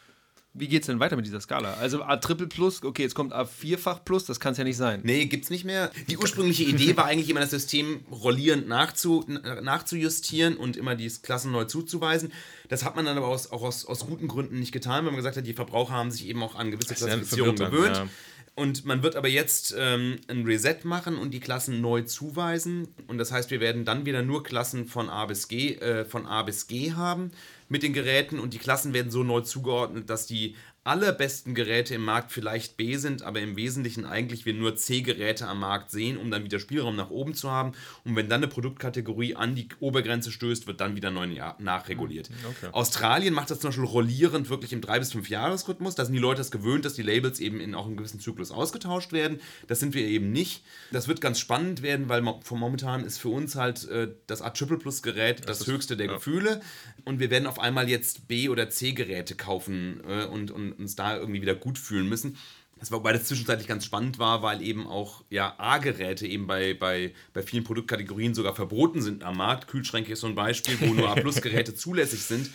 Wie geht es denn weiter mit dieser Skala? Also A Triple Plus, okay, jetzt kommt A Vierfach Plus, das kann es ja nicht sein. Nee, gibt es nicht mehr. Die ursprüngliche Idee war eigentlich immer das System rollierend nachzu, nachzujustieren und immer die Klassen neu zuzuweisen. Das hat man dann aber aus, auch aus, aus guten Gründen nicht getan, weil man gesagt hat, die Verbraucher haben sich eben auch an gewisse Klassifizierungen gewöhnt. Ja. Und man wird aber jetzt ähm, ein Reset machen und die Klassen neu zuweisen. Und das heißt, wir werden dann wieder nur Klassen von A bis G, äh, von A bis G haben mit den Geräten und die Klassen werden so neu zugeordnet, dass die allerbesten Geräte im Markt vielleicht B sind, aber im Wesentlichen eigentlich wir nur C-Geräte am Markt sehen, um dann wieder Spielraum nach oben zu haben. Und wenn dann eine Produktkategorie an die Obergrenze stößt, wird dann wieder neu nachreguliert. Okay. Australien macht das zum Beispiel rollierend wirklich im 3- bis 5-Jahres-Rhythmus. Da sind die Leute das gewöhnt, dass die Labels eben in auch einem gewissen Zyklus ausgetauscht werden. Das sind wir eben nicht. Das wird ganz spannend werden, weil momentan ist für uns halt äh, das A-Triple Plus Gerät das, das höchste der ja. Gefühle. Und wir werden auf einmal jetzt B- oder C-Geräte kaufen äh, und, und uns da irgendwie wieder gut fühlen müssen. Das war, wobei das zwischenzeitlich ganz spannend war, weil eben auch ja, A-Geräte eben bei, bei, bei vielen Produktkategorien sogar verboten sind am Markt. Kühlschränke ist so ein Beispiel, wo nur A-Plus-Geräte zulässig sind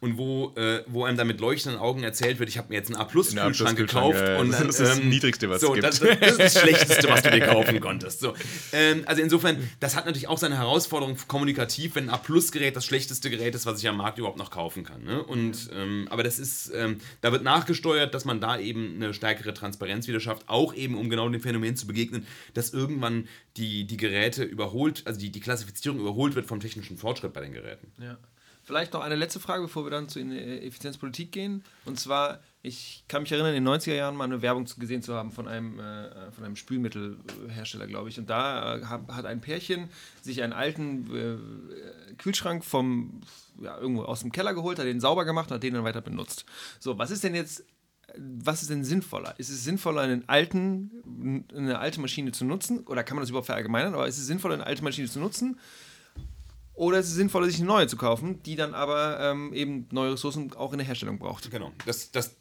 und wo, äh, wo einem dann mit leuchtenden Augen erzählt wird, ich habe mir jetzt einen A-Plus-Kühlschrank gekauft. Ja, und dann, das ist das ähm, Niedrigste, was so, es gibt. Das, das, ist das Schlechteste, was du dir kaufen konntest. So. Ähm, also insofern, das hat natürlich auch seine Herausforderung kommunikativ, wenn ein A-Plus-Gerät das schlechteste Gerät ist, was ich am Markt überhaupt noch kaufen kann. Ne? Und, ähm, aber das ist, ähm, da wird nachgesteuert, dass man da eben eine stärkere Transparenz Transparenz wieder schafft, auch eben um genau dem Phänomen zu begegnen, dass irgendwann die, die Geräte überholt, also die, die Klassifizierung überholt wird vom technischen Fortschritt bei den Geräten. Ja. Vielleicht noch eine letzte Frage, bevor wir dann zur Effizienzpolitik gehen. Und zwar, ich kann mich erinnern, in den 90er Jahren mal eine Werbung gesehen zu haben von einem, äh, von einem Spülmittelhersteller, glaube ich. Und da äh, hat ein Pärchen sich einen alten äh, Kühlschrank vom, ja, irgendwo aus dem Keller geholt, hat den sauber gemacht und hat den dann weiter benutzt. So, was ist denn jetzt was ist denn sinnvoller? Ist es sinnvoller, einen alten, eine alte Maschine zu nutzen? Oder kann man das überhaupt verallgemeinern? Aber ist es sinnvoller, eine alte Maschine zu nutzen? Oder ist es sinnvoller, sich eine neue zu kaufen, die dann aber ähm, eben neue Ressourcen auch in der Herstellung braucht? Genau. Das, das,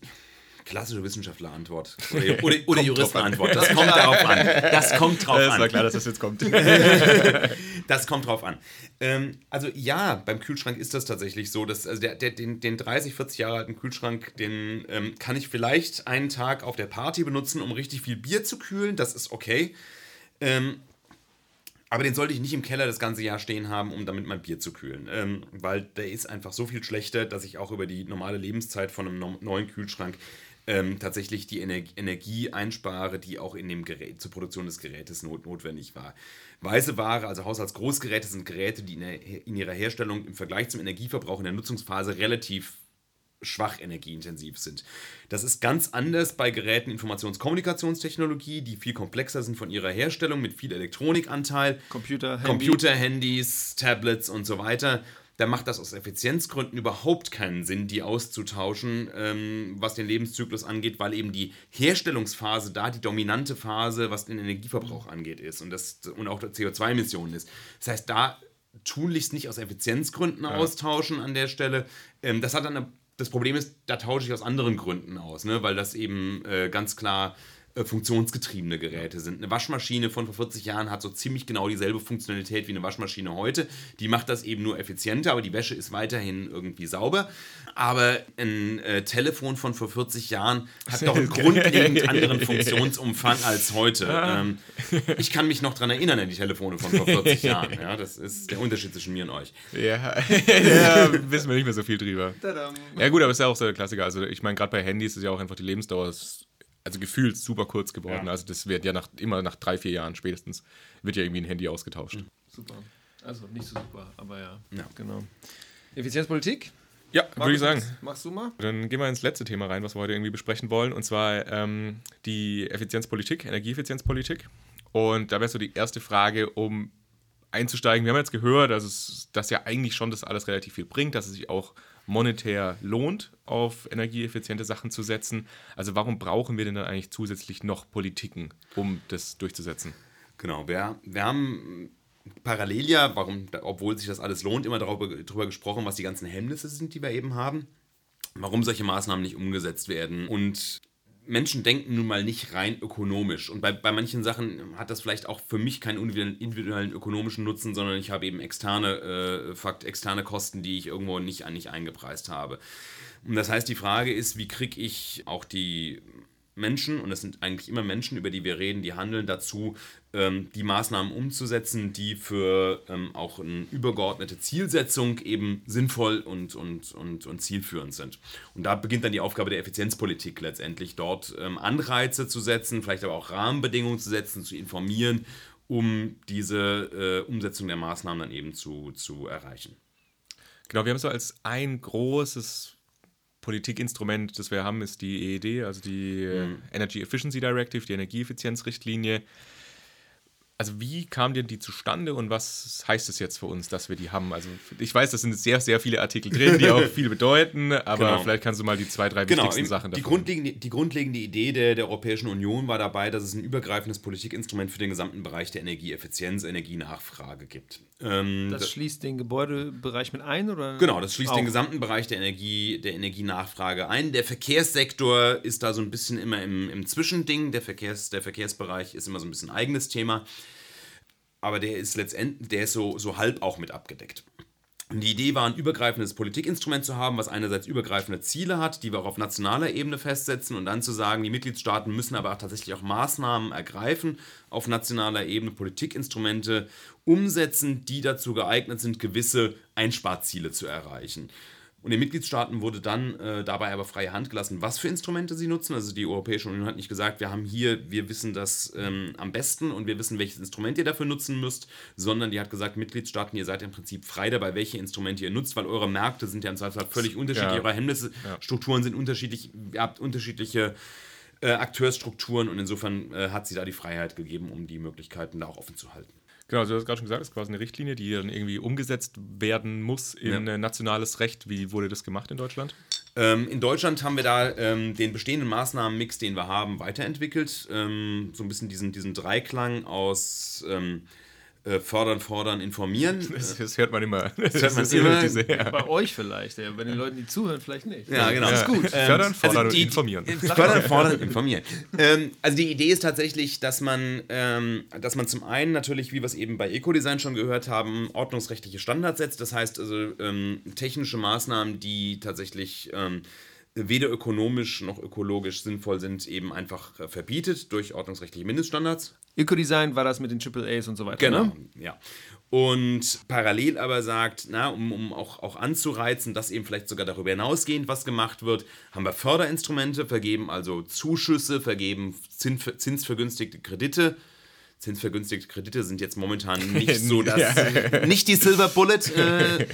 Klassische Wissenschaftlerantwort. Oder, oder, oder Juristenantwort. Das kommt darauf an. Das kommt drauf an. Es war klar, dass das jetzt kommt. das kommt drauf an. Ähm, also ja, beim Kühlschrank ist das tatsächlich so, dass also der, der, den, den 30, 40 Jahre alten Kühlschrank, den ähm, kann ich vielleicht einen Tag auf der Party benutzen, um richtig viel Bier zu kühlen. Das ist okay. Ähm, aber den sollte ich nicht im Keller das ganze Jahr stehen haben, um damit mein Bier zu kühlen. Ähm, weil der ist einfach so viel schlechter, dass ich auch über die normale Lebenszeit von einem neuen Kühlschrank ähm, tatsächlich die Ener Energie einspare, die auch in dem Gerät zur Produktion des Gerätes not notwendig war. Weiße Ware, also Haushaltsgroßgeräte, sind Geräte, die in, der, in ihrer Herstellung im Vergleich zum Energieverbrauch in der Nutzungsphase relativ schwach energieintensiv sind. Das ist ganz anders bei Geräten Informations-Kommunikationstechnologie, die viel komplexer sind von ihrer Herstellung mit viel Elektronikanteil, Computer, Handy. Computer, Handys, Tablets und so weiter da macht das aus Effizienzgründen überhaupt keinen Sinn, die auszutauschen, ähm, was den Lebenszyklus angeht, weil eben die Herstellungsphase da die dominante Phase, was den Energieverbrauch angeht, ist und, das, und auch CO2-Emissionen ist. Das heißt, da tunlichst nicht aus Effizienzgründen ja. austauschen an der Stelle. Ähm, das hat dann das Problem ist, da tausche ich aus anderen Gründen aus, ne? weil das eben äh, ganz klar funktionsgetriebene Geräte sind. Eine Waschmaschine von vor 40 Jahren hat so ziemlich genau dieselbe Funktionalität wie eine Waschmaschine heute. Die macht das eben nur effizienter, aber die Wäsche ist weiterhin irgendwie sauber. Aber ein äh, Telefon von vor 40 Jahren hat doch einen grundlegend anderen Funktionsumfang als heute. Ah. Ähm, ich kann mich noch daran erinnern an die Telefone von vor 40 Jahren. Ja, das ist der Unterschied zwischen mir und euch. Ja, ja wissen wir nicht mehr so viel drüber. Ja gut, aber es ist ja auch so der Klassiker. Also ich meine, gerade bei Handys ist ja auch einfach die Lebensdauer also gefühlt super kurz geworden. Ja. Also das wird ja nach, immer nach drei, vier Jahren spätestens, wird ja irgendwie ein Handy ausgetauscht. Mhm. Super. Also nicht so super, aber ja. ja. Genau. Effizienzpolitik? Ja, würde ich sagen. Machst du mal? Dann gehen wir ins letzte Thema rein, was wir heute irgendwie besprechen wollen. Und zwar ähm, die Effizienzpolitik, Energieeffizienzpolitik. Und da wäre so die erste Frage, um einzusteigen. Wir haben jetzt gehört, dass es dass ja eigentlich schon das alles relativ viel bringt, dass es sich auch monetär lohnt, auf energieeffiziente Sachen zu setzen. Also warum brauchen wir denn dann eigentlich zusätzlich noch Politiken, um das durchzusetzen? Genau, wir, wir haben parallel ja, warum, obwohl sich das alles lohnt, immer darüber, darüber gesprochen, was die ganzen Hemmnisse sind, die wir eben haben warum solche Maßnahmen nicht umgesetzt werden. Und Menschen denken nun mal nicht rein ökonomisch. Und bei, bei manchen Sachen hat das vielleicht auch für mich keinen individuellen ökonomischen Nutzen, sondern ich habe eben externe, äh, Fakt, externe Kosten, die ich irgendwo nicht, nicht eingepreist habe. Und das heißt, die Frage ist, wie kriege ich auch die Menschen, und das sind eigentlich immer Menschen, über die wir reden, die handeln dazu, ähm, die Maßnahmen umzusetzen, die für ähm, auch eine übergeordnete Zielsetzung eben sinnvoll und, und, und, und zielführend sind. Und da beginnt dann die Aufgabe der Effizienzpolitik letztendlich, dort ähm, Anreize zu setzen, vielleicht aber auch Rahmenbedingungen zu setzen, zu informieren, um diese äh, Umsetzung der Maßnahmen dann eben zu, zu erreichen. Genau, wir haben so als ein großes Politikinstrument, das wir haben, ist die EED, also die mhm. Energy Efficiency Directive, die Energieeffizienzrichtlinie. Also wie kam denn die zustande und was heißt es jetzt für uns, dass wir die haben? Also ich weiß, das sind sehr, sehr viele Artikel drin, die auch viel bedeuten, aber genau. vielleicht kannst du mal die zwei, drei genau. wichtigsten Sachen die Grundlegende, die grundlegende Idee der, der Europäischen Union war dabei, dass es ein übergreifendes Politikinstrument für den gesamten Bereich der Energieeffizienz, Energienachfrage gibt. Ähm, das, das, schließt den Gebäudebereich mit ein, oder? Genau, das schließt auch. den gesamten Bereich der Energie, der Energienachfrage ein. Der Verkehrssektor ist da so ein bisschen immer im, im Zwischending. Der, Verkehrs, der Verkehrsbereich ist immer so ein bisschen ein eigenes Thema. Aber der ist letztendlich, der ist so, so halb auch mit abgedeckt. Die Idee war, ein übergreifendes Politikinstrument zu haben, was einerseits übergreifende Ziele hat, die wir auch auf nationaler Ebene festsetzen und dann zu sagen, die Mitgliedstaaten müssen aber auch tatsächlich auch Maßnahmen ergreifen auf nationaler Ebene, Politikinstrumente umsetzen, die dazu geeignet sind, gewisse Einsparziele zu erreichen. Und den Mitgliedstaaten wurde dann äh, dabei aber freie Hand gelassen, was für Instrumente sie nutzen. Also die Europäische Union hat nicht gesagt, wir haben hier, wir wissen das ähm, am besten und wir wissen, welches Instrument ihr dafür nutzen müsst, sondern die hat gesagt, Mitgliedstaaten, ihr seid im Prinzip frei dabei, welche Instrumente ihr nutzt, weil eure Märkte sind ja im Zweifelsfall völlig unterschiedlich, ja. eure Hemmnisstrukturen ja. sind unterschiedlich, ihr habt unterschiedliche äh, Akteursstrukturen und insofern äh, hat sie da die Freiheit gegeben, um die Möglichkeiten da auch offen zu halten. Genau, du hast gerade schon gesagt, es ist quasi eine Richtlinie, die dann irgendwie umgesetzt werden muss in ja. nationales Recht. Wie wurde das gemacht in Deutschland? Ähm, in Deutschland haben wir da ähm, den bestehenden Maßnahmenmix, den wir haben, weiterentwickelt. Ähm, so ein bisschen diesen, diesen Dreiklang aus ähm, äh, fördern, fordern, informieren. Das, das, hört man immer. Das, das hört man immer. Diese, ja. Bei euch vielleicht, ja. bei den Leuten, die zuhören, vielleicht nicht. Ja, genau. Das ist gut. Ähm, fördern, fordern also die, und informieren. Fördern, fordern, informieren. ähm, also die Idee ist tatsächlich, dass man, ähm, dass man zum einen natürlich, wie wir es eben bei Ecodesign schon gehört haben, ordnungsrechtliche Standards setzt. Das heißt also ähm, technische Maßnahmen, die tatsächlich ähm, weder ökonomisch noch ökologisch sinnvoll sind, eben einfach äh, verbietet durch ordnungsrechtliche Mindeststandards. Ökodesign war das mit den AAAs und so weiter. Genau, ne? ja. Und parallel aber sagt, na, um, um auch, auch anzureizen, dass eben vielleicht sogar darüber hinausgehend was gemacht wird, haben wir Förderinstrumente, vergeben also Zuschüsse, vergeben zinsvergünstigte Kredite zinsvergünstigte Kredite sind jetzt momentan nicht so das, nicht die Silver Bullet. Äh,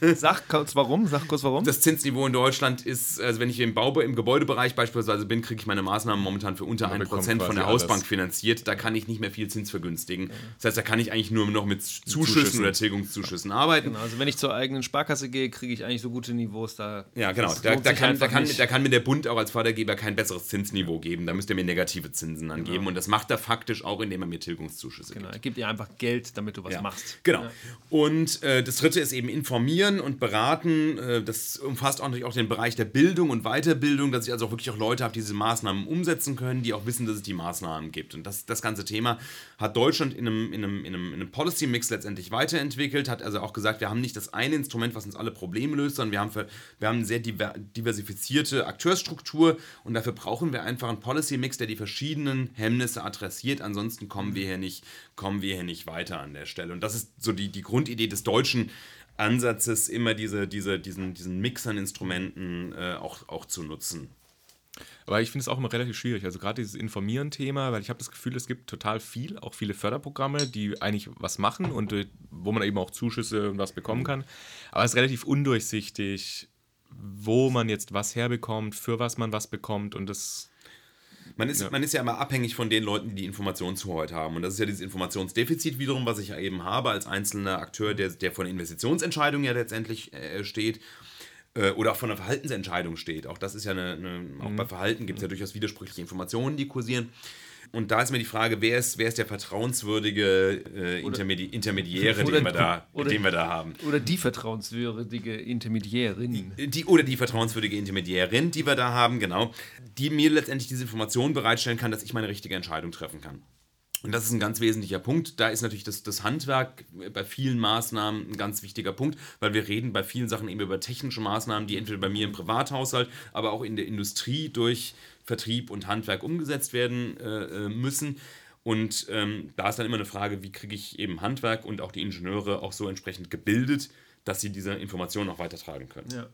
Sag kurz warum, sag kurz warum. das Zinsniveau in Deutschland ist, also wenn ich im Bau, im Gebäudebereich beispielsweise bin, kriege ich meine Maßnahmen momentan für unter 1% bekommt von der alles. Hausbank finanziert. Da kann ich nicht mehr viel Zins vergünstigen. Das heißt, da kann ich eigentlich nur noch mit Zuschüssen, Zuschüssen. oder Tilgungszuschüssen arbeiten. Genau, also wenn ich zur eigenen Sparkasse gehe, kriege ich eigentlich so gute Niveaus da. Ja, genau. Da, da, kann, da, kann, da kann mir der Bund auch als Fördergeber kein besseres Zinsniveau geben. Da müsst ihr mir negative Zinsen angeben. Und das macht er faktisch auch, indem er mir Tilgungszuschüsse Genau, gibt. er gibt dir einfach Geld, damit du was Ja, machst. Genau. Und äh, das dritte ist eben informieren und beraten. Äh, das umfasst auch natürlich auch den Bereich der Bildung und Weiterbildung, dass ich also auch wirklich auch Leute habe, die diese Maßnahmen umsetzen können, die auch wissen, dass es die Maßnahmen gibt. Und das, das ganze Thema hat Deutschland in einem, in einem, in einem, in einem Policy-Mix letztendlich weiterentwickelt, hat also auch gesagt, wir haben nicht das eine Instrument, was uns alle Probleme löst, sondern wir haben, für, wir haben eine sehr diver diversifizierte Akteursstruktur und dafür brauchen wir einfach einen Policy-Mix, der die verschiedenen Hemmnisse adressiert. Ansonsten kommen wir hier nicht, kommen wir hier nicht weiter an der Stelle. Und das ist so die, die Grundidee des deutschen Ansatzes, immer diese, diese, diesen, diesen Mix an Instrumenten äh, auch, auch zu nutzen. Aber ich finde es auch immer relativ schwierig. Also gerade dieses Informieren-Thema, weil ich habe das Gefühl, es gibt total viel, auch viele Förderprogramme, die eigentlich was machen und wo man eben auch Zuschüsse und was bekommen kann. Aber es ist relativ undurchsichtig, wo man jetzt was herbekommt, für was man was bekommt und das Man ist, Ja. man ist ja immer abhängig von den Leuten, die die Informationshoheit haben. Und das ist ja dieses Informationsdefizit wiederum, was ich ja eben habe als einzelner Akteur, der, der von Investitionsentscheidungen ja letztendlich äh, steht. Äh, oder auch von einer Verhaltensentscheidung steht. Auch das ist ja eine, eine auch bei Verhalten gibt es ja durchaus widersprüchliche Informationen, die kursieren. Und da ist mir die Frage, wer ist, wer ist der vertrauenswürdige äh, Intermedi Intermediäre, Oder- den wir, da, oder- den wir da haben? Oder die vertrauenswürdige Intermediärin. Die, oder die vertrauenswürdige Intermediärin, die wir da haben, genau, die mir letztendlich diese Informationen bereitstellen kann, dass ich meine richtige Entscheidung treffen kann. Und das ist ein ganz wesentlicher Punkt. Da ist natürlich das, das Handwerk bei vielen Maßnahmen ein ganz wichtiger Punkt, weil wir reden bei vielen Sachen eben über technische Maßnahmen, die entweder bei mir im Privathaushalt, aber auch in der Industrie durch Vertrieb und Handwerk umgesetzt werden äh, äh, müssen. Und ähm, da ist dann immer eine Frage, wie kriege ich eben Handwerk und auch die Ingenieure auch so entsprechend gebildet, dass sie diese Informationen auch weitertragen können. Ja.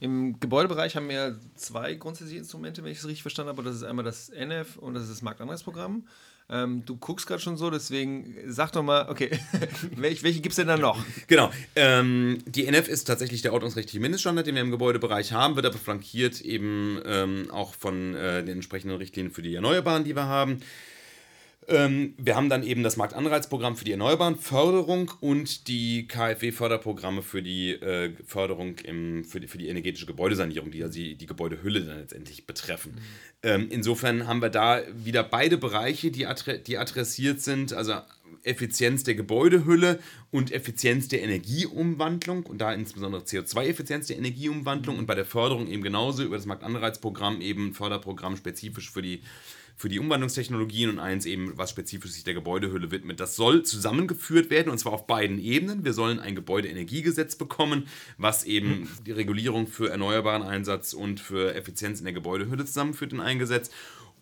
Im Gebäudebereich haben wir zwei grundsätzliche Instrumente, wenn ich es richtig verstanden habe. Das ist einmal das NF und das ist das Marktanreizprogramm. Ähm, du guckst gerade schon so, deswegen sag doch mal, okay, welche, welche gibt es denn da noch? Genau. Ähm, die NF ist tatsächlich der ordnungsrechtliche Mindeststandard, den wir im Gebäudebereich haben, wird aber flankiert eben ähm, auch von äh, den entsprechenden Richtlinien für die Erneuerbaren, die wir haben. Ähm, wir haben dann eben das Marktanreizprogramm für die Erneuerbaren Förderung und die KfW-Förderprogramme für die äh, Förderung im, für, die, für die energetische Gebäudesanierung, die also die, die Gebäudehülle dann letztendlich betreffen. Ähm, insofern haben wir da wieder beide Bereiche, die, adre die adressiert sind, also Effizienz der Gebäudehülle und Effizienz der Energieumwandlung und da insbesondere CO2-Effizienz der Energieumwandlung und bei der Förderung eben genauso über das Marktanreizprogramm eben Förderprogramm spezifisch für die für die Umwandlungstechnologien und eins eben, was spezifisch sich der Gebäudehülle widmet. Das soll zusammengeführt werden und zwar auf beiden Ebenen. Wir sollen ein Gebäudeenergiegesetz bekommen, was eben die Regulierung für erneuerbaren Einsatz und für Effizienz in der Gebäudehülle zusammenführt in ein Gesetz.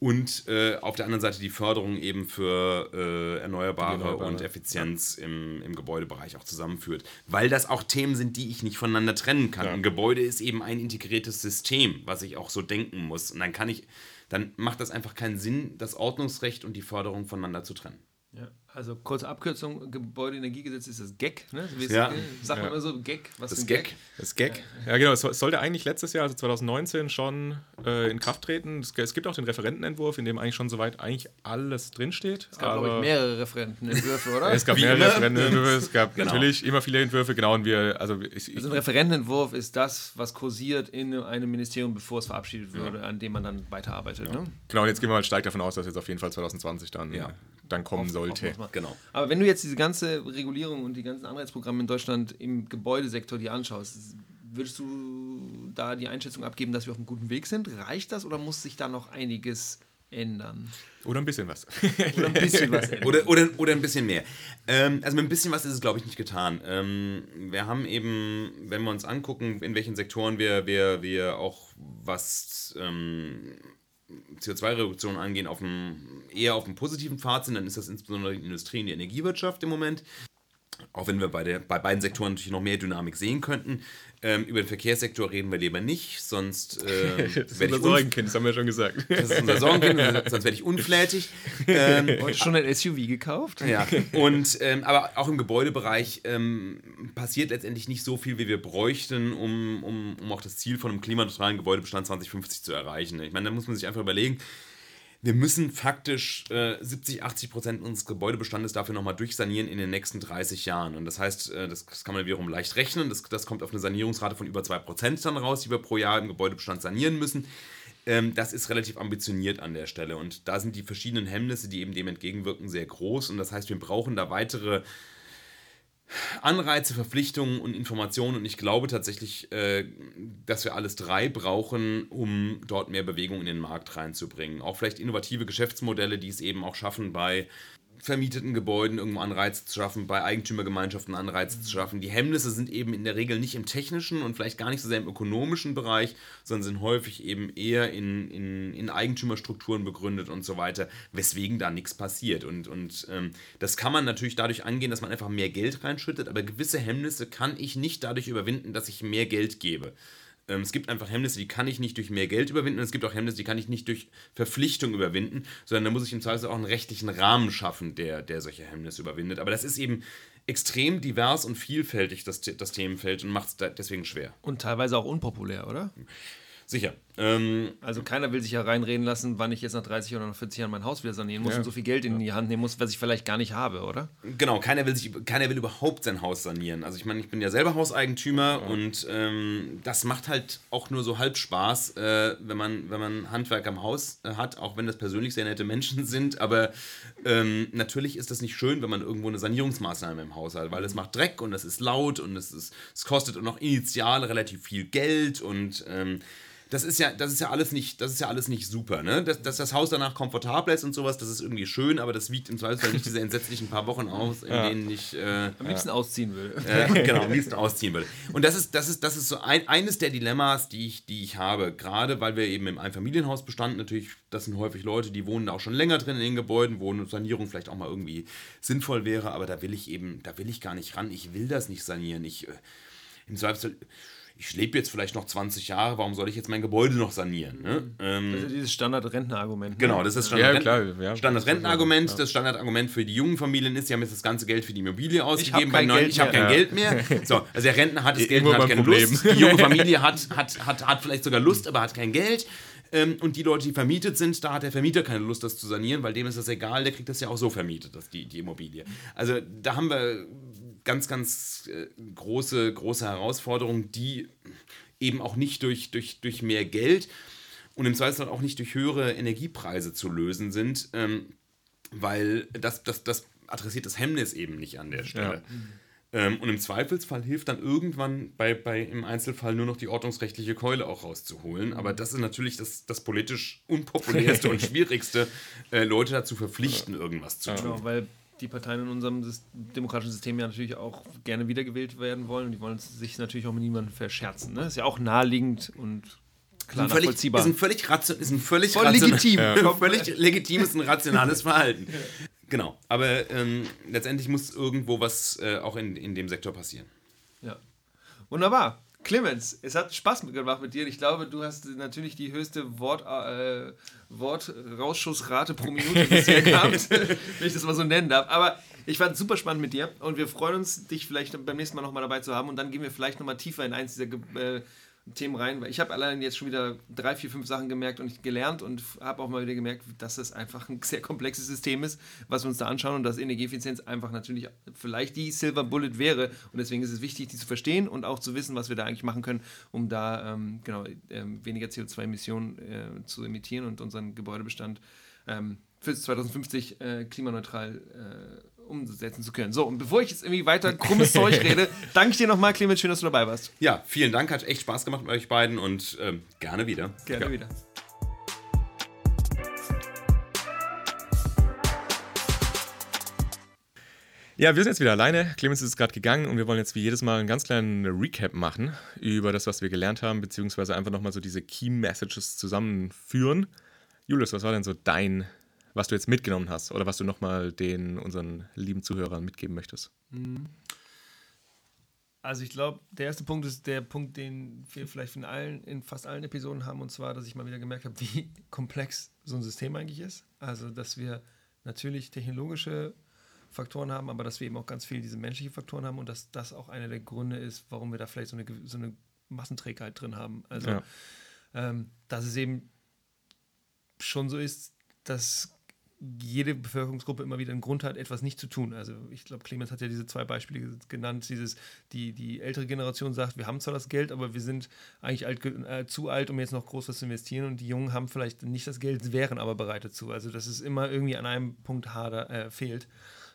Und äh, auf der anderen Seite die Förderung eben für äh, Erneuerbare, Erneuerbare, und Effizienz im, im Gebäudebereich auch zusammenführt. Weil das auch Themen sind, die ich nicht voneinander trennen kann. Ja. Ein Gebäude ist eben ein integriertes System, was ich auch so denken muss. Und dann kann ich, dann macht das einfach keinen Sinn, das Ordnungsrecht und die Förderung voneinander zu trennen. Ja, also kurze Abkürzung, Gebäudeenergiegesetz ist das GEG, ne? Wie ist- Ja. Sagt man Ja. immer so, GEG, was Das ein Gag. Das Gag. Ja, genau. Es so- sollte eigentlich letztes Jahr, also 2019, schon äh, in Kraft treten. Es, es gibt auch den Referentenentwurf, in dem eigentlich schon soweit eigentlich alles drinsteht. Es gab, glaube ich, mehrere Referentenentwürfe, oder? Es gab Wie mehrere. Referentenentwürfe, es gab Genau. natürlich immer viele Entwürfe, genau. Und wir, also ich, ich, Also ein Referentenentwurf ist das, was kursiert in einem Ministerium, bevor es verabschiedet würde, an dem man dann weiterarbeitet. Ne? genau, und jetzt gehen wir mal stark davon aus, dass jetzt auf jeden Fall 2020 dann, Ja. dann kommen sollte. Hoffen mal. Genau. Aber wenn du jetzt diese ganze Regulierung und die ganzen Anreizprogramme in Deutschland im Gebäudesektor dir anschaust, würdest du da die Einschätzung abgeben, dass wir auf einem guten Weg sind? Reicht das oder muss sich da noch einiges ändern? Oder ein bisschen was. Oder ein bisschen was ändern? Oder, oder, oder ein bisschen mehr. Ähm, also mit ein bisschen was ist es, glaube ich, nicht getan. Ähm, wir haben eben, wenn wir uns angucken, in welchen Sektoren wir, wir, wir auch was ähm, CO2-Reduktion angehen, auf dem, eher auf dem positiven Pfad sind, dann ist das insbesondere die Industrie und die Energiewirtschaft im Moment. Auch wenn wir bei, der, bei beiden Sektoren natürlich noch mehr Dynamik sehen könnten. Ähm, über den Verkehrssektor reden wir lieber nicht, sonst äh, Das ist werde unser Sorgenkind, das haben wir schon gesagt. das ist unser Sorgenkind, sonst werde ich unflätig. Ähm, Heute schon ein SUV gekauft? ja, und ähm, aber auch im Gebäudebereich ähm, passiert letztendlich nicht so viel, wie wir bräuchten, um, um, um auch das Ziel von einem klimaneutralen Gebäudebestand 2050 zu erreichen. Ich meine, da muss man sich einfach überlegen, wir müssen faktisch äh, 70, 80 Prozent unseres Gebäudebestandes dafür nochmal durchsanieren in den nächsten 30 Jahren. Und das heißt, äh, das, das kann man wiederum leicht rechnen. Das, das kommt auf eine Sanierungsrate von über 2 Prozent dann raus, die wir pro Jahr im Gebäudebestand sanieren müssen. Ähm, das ist relativ ambitioniert an der Stelle. Und da sind die verschiedenen Hemmnisse, die eben dem entgegenwirken, sehr groß. Und das heißt, wir brauchen da weitere Anreize, Verpflichtungen und Informationen. Und ich glaube tatsächlich, äh, dass wir alles drei brauchen, um dort mehr Bewegung in den Markt reinzubringen. Auch vielleicht innovative Geschäftsmodelle, die es eben auch schaffen, bei vermieteten Gebäuden irgendwo Anreize zu schaffen, bei Eigentümergemeinschaften Anreize zu schaffen. Die Hemmnisse sind eben in der Regel nicht im technischen und vielleicht gar nicht so sehr im ökonomischen Bereich, sondern sind häufig eben eher in, in, in Eigentümerstrukturen begründet und so weiter, weswegen da nichts passiert. Und, und ähm, das kann man natürlich dadurch angehen, dass man einfach mehr Geld reinschüttet, aber gewisse Hemmnisse kann ich nicht dadurch überwinden, dass ich mehr Geld gebe. Ähm, es gibt einfach Hemmnisse, die kann ich nicht durch mehr Geld überwinden und es gibt auch Hemmnisse, die kann ich nicht durch Verpflichtung überwinden, sondern da muss ich im Zweifel auch einen rechtlichen Rahmen schaffen, der, der solche Hemmnisse überwindet. Aber das ist eben extrem divers und vielfältig, das, das Themenfeld, und macht es deswegen schwer. Und teilweise auch unpopulär, oder? Sicher. Ähm, Also keiner will sich ja reinreden lassen, wann ich jetzt nach 30 oder nach 40 Jahren mein Haus wieder sanieren muss Ja. und so viel Geld in die Hand nehmen muss, was ich vielleicht gar nicht habe, oder? Genau, keiner will, sich, keiner will überhaupt sein Haus sanieren. Also ich meine, ich bin ja selber Hauseigentümer und ähm, das macht halt auch nur so halb Spaß, äh, wenn, man, wenn man Handwerker im Haus äh, hat, auch wenn das persönlich sehr nette Menschen sind. Aber ähm, natürlich ist das nicht schön, wenn man irgendwo eine Sanierungsmaßnahme im Haus hat, weil es macht Dreck und es ist laut und es, ist, es kostet auch noch initial relativ viel Geld und ähm, das ist ja, das ist ja alles nicht, das ist ja alles nicht super, ne? Dass, dass das Haus danach komfortabel ist und sowas, das ist irgendwie schön, aber das wiegt im Zweifelsfall nicht diese entsetzlichen paar Wochen aus, in denen ich äh, Am liebsten ausziehen will. äh, genau, am liebsten ausziehen würde. Und das ist, das ist, das ist so ein, eines der Dilemmas, die ich, die ich habe. Gerade weil wir eben im Einfamilienhausbestand natürlich, das sind häufig Leute, die wohnen da auch schon länger drin in den Gebäuden, wo eine Sanierung vielleicht auch mal irgendwie sinnvoll wäre, aber da will ich eben, da will ich gar nicht ran. Ich will das nicht sanieren. Ich, äh, im Zweifelsfall, ich lebe jetzt vielleicht noch 20 Jahre, warum soll ich jetzt mein Gebäude noch sanieren? Ne? Ähm, Also dieses Standard-Rentnerargument. ne? Genau, das ist Ja, Standard klar, ja. Standardrentenargument. Das Standardargument für die jungen Familien ist, sie haben jetzt das ganze Geld für die Immobilie ausgegeben. neuen- Geld ich habe kein Geld mehr. So, also der Rentner hat das Geld und hat keine Problem. Lust. Die junge Familie hat, hat, hat, hat vielleicht sogar Lust, aber hat kein Geld. Ähm, und die Leute, die vermietet sind, da hat der Vermieter keine Lust, das zu sanieren, weil dem ist das egal, der kriegt das ja auch so vermietet, das, die, die Immobilie. Also da haben wir ganz, ganz äh, große, große Herausforderungen, die eben auch nicht durch, durch, durch mehr Geld und im Zweifelsfall auch nicht durch höhere Energiepreise zu lösen sind, ähm, weil das, das, das adressiert das Hemmnis eben nicht an der Stelle. Ähm, und im Zweifelsfall hilft dann irgendwann bei, bei im Einzelfall nur noch die ordnungsrechtliche Keule auch rauszuholen. Aber das ist natürlich das, das politisch unpopulärste und schwierigste, äh, Leute dazu verpflichten, irgendwas zu tun. Genau, weil die Parteien in unserem demokratischen System ja natürlich auch gerne wiedergewählt werden wollen und die wollen sich natürlich auch mit niemandem verscherzen. Ne? Ist ja auch naheliegend und klar Ist ein völlig, nachvollziehbar. ist ein völlig, ration, ist ein völlig, Voll legitim. Ja. völlig legitimes und rationales Verhalten. Genau, aber ähm, letztendlich muss irgendwo was äh, auch in, in dem Sektor passieren. Ja. Wunderbar. Clemens, es hat Spaß gemacht mit dir. Ich glaube, du hast natürlich die höchste Wort, äh, Wortrausschussrate pro Minute bisher gehabt, wenn ich das mal so nennen darf. Aber ich fand es super spannend mit dir und wir freuen uns, dich vielleicht beim nächsten Mal nochmal dabei zu haben und dann gehen wir vielleicht nochmal tiefer in eins dieser äh, Themen rein, weil ich habe allein jetzt schon wieder drei, vier, fünf Sachen gemerkt und gelernt und habe auch mal wieder gemerkt, dass es einfach ein sehr komplexes System ist, was wir uns da anschauen und dass Energieeffizienz einfach natürlich vielleicht die Silver Bullet wäre. Und deswegen ist es wichtig, die zu verstehen und auch zu wissen, was wir da eigentlich machen können, um da ähm, genau ähm, weniger CO2-Emissionen äh, zu emittieren und unseren Gebäudebestand ähm, für 2050 äh, klimaneutral äh, umsetzen zu können. So, und bevor ich jetzt irgendwie weiter krummes Zeug rede, danke ich dir nochmal, Clemens, schön, dass du dabei warst. Ja, vielen Dank, hat echt Spaß gemacht mit euch beiden und ähm, gerne wieder. Gerne Ja. wieder. Ja, wir sind jetzt wieder alleine. Clemens ist gerade gegangen und wir wollen jetzt wie jedes Mal einen ganz kleinen Recap machen über das, was wir gelernt haben, beziehungsweise einfach nochmal so diese Key Messages zusammenführen. Julius, was war denn so dein, was du jetzt mitgenommen hast oder was du nochmal den unseren lieben Zuhörern mitgeben möchtest? Also ich glaube, der erste Punkt ist der Punkt, den wir vielleicht in allen, in fast allen Episoden haben, und zwar, dass ich mal wieder gemerkt habe, wie komplex so ein System eigentlich ist. Also, dass wir natürlich technologische Faktoren haben, aber dass wir eben auch ganz viel diese menschlichen Faktoren haben und dass das auch einer der Gründe ist, warum wir da vielleicht so eine, so eine Massenträgheit drin haben. Also, Ja. ähm, dass es eben schon so ist, dass jede Bevölkerungsgruppe immer wieder einen Grund hat, etwas nicht zu tun. Also ich glaube, Clemens hat ja diese zwei Beispiele ge- genannt. Dieses, die, die ältere Generation sagt, wir haben zwar das Geld, aber wir sind eigentlich alt, äh, zu alt, um jetzt noch groß was zu investieren. Und die Jungen haben vielleicht nicht das Geld, wären aber bereit dazu. Also dass es immer irgendwie an einem Punkt hader, äh, fehlt.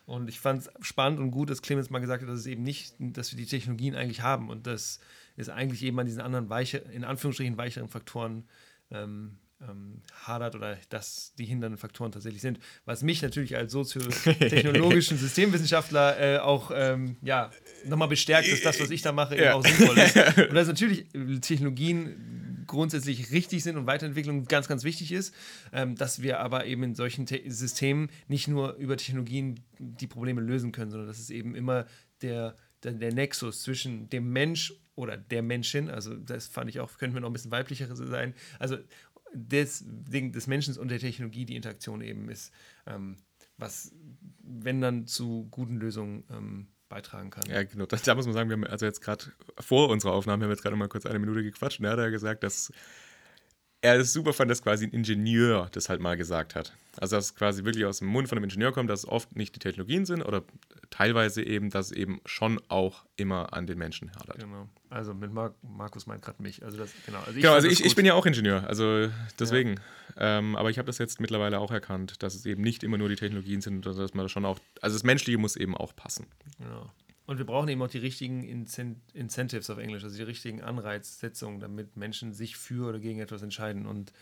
Und ich fand es spannend und gut, dass Clemens mal gesagt hat, dass es eben nicht, dass wir die Technologien eigentlich haben und dass es eigentlich eben an diesen anderen weiche, in Anführungsstrichen weicheren Faktoren ähm, ähm, hadert oder dass die hindernden Faktoren tatsächlich sind. Was mich natürlich als soziotechnologischen Systemwissenschaftler äh, auch ähm, ja, nochmal bestärkt, dass das, was ich da mache, eben Ja. auch sinnvoll ist. Und dass natürlich äh, Technologien grundsätzlich richtig sind und Weiterentwicklung ganz, ganz wichtig ist, ähm, dass wir aber eben in solchen Te Systemen nicht nur über Technologien die Probleme lösen können, sondern dass es eben immer der, der, der Nexus zwischen dem Mensch oder der Menschin, also das fand ich auch, könnten wir noch ein bisschen weiblicher sein, also des des Menschen und der Technologie die Interaktion eben ist, ähm, was, wenn dann zu guten Lösungen ähm, beitragen kann. Ja, genau. Da, da muss man sagen, wir haben also jetzt gerade vor unserer Aufnahme, haben wir jetzt gerade mal kurz eine Minute gequatscht und er hat ja gesagt, dass er es super fand, dass quasi ein Ingenieur das halt mal gesagt hat. Also, dass es quasi wirklich aus dem Mund von einem Ingenieur kommt, dass es oft nicht die Technologien sind oder teilweise eben, dass es eben schon auch immer an den Menschen hadert. Genau. Also mit Mar Markus meint gerade mich. Also das, genau. Also ich Genau, also ich, ich bin ja auch Ingenieur, also deswegen. Ähm, aber ich habe das jetzt mittlerweile auch erkannt, dass es eben nicht immer nur die Technologien sind, sondern dass man schon auch, also das Menschliche muss eben auch passen. Genau. Und wir brauchen eben auch die richtigen Incent Incentives auf Englisch, also die richtigen Anreizsetzungen, damit Menschen sich für oder gegen etwas entscheiden. Und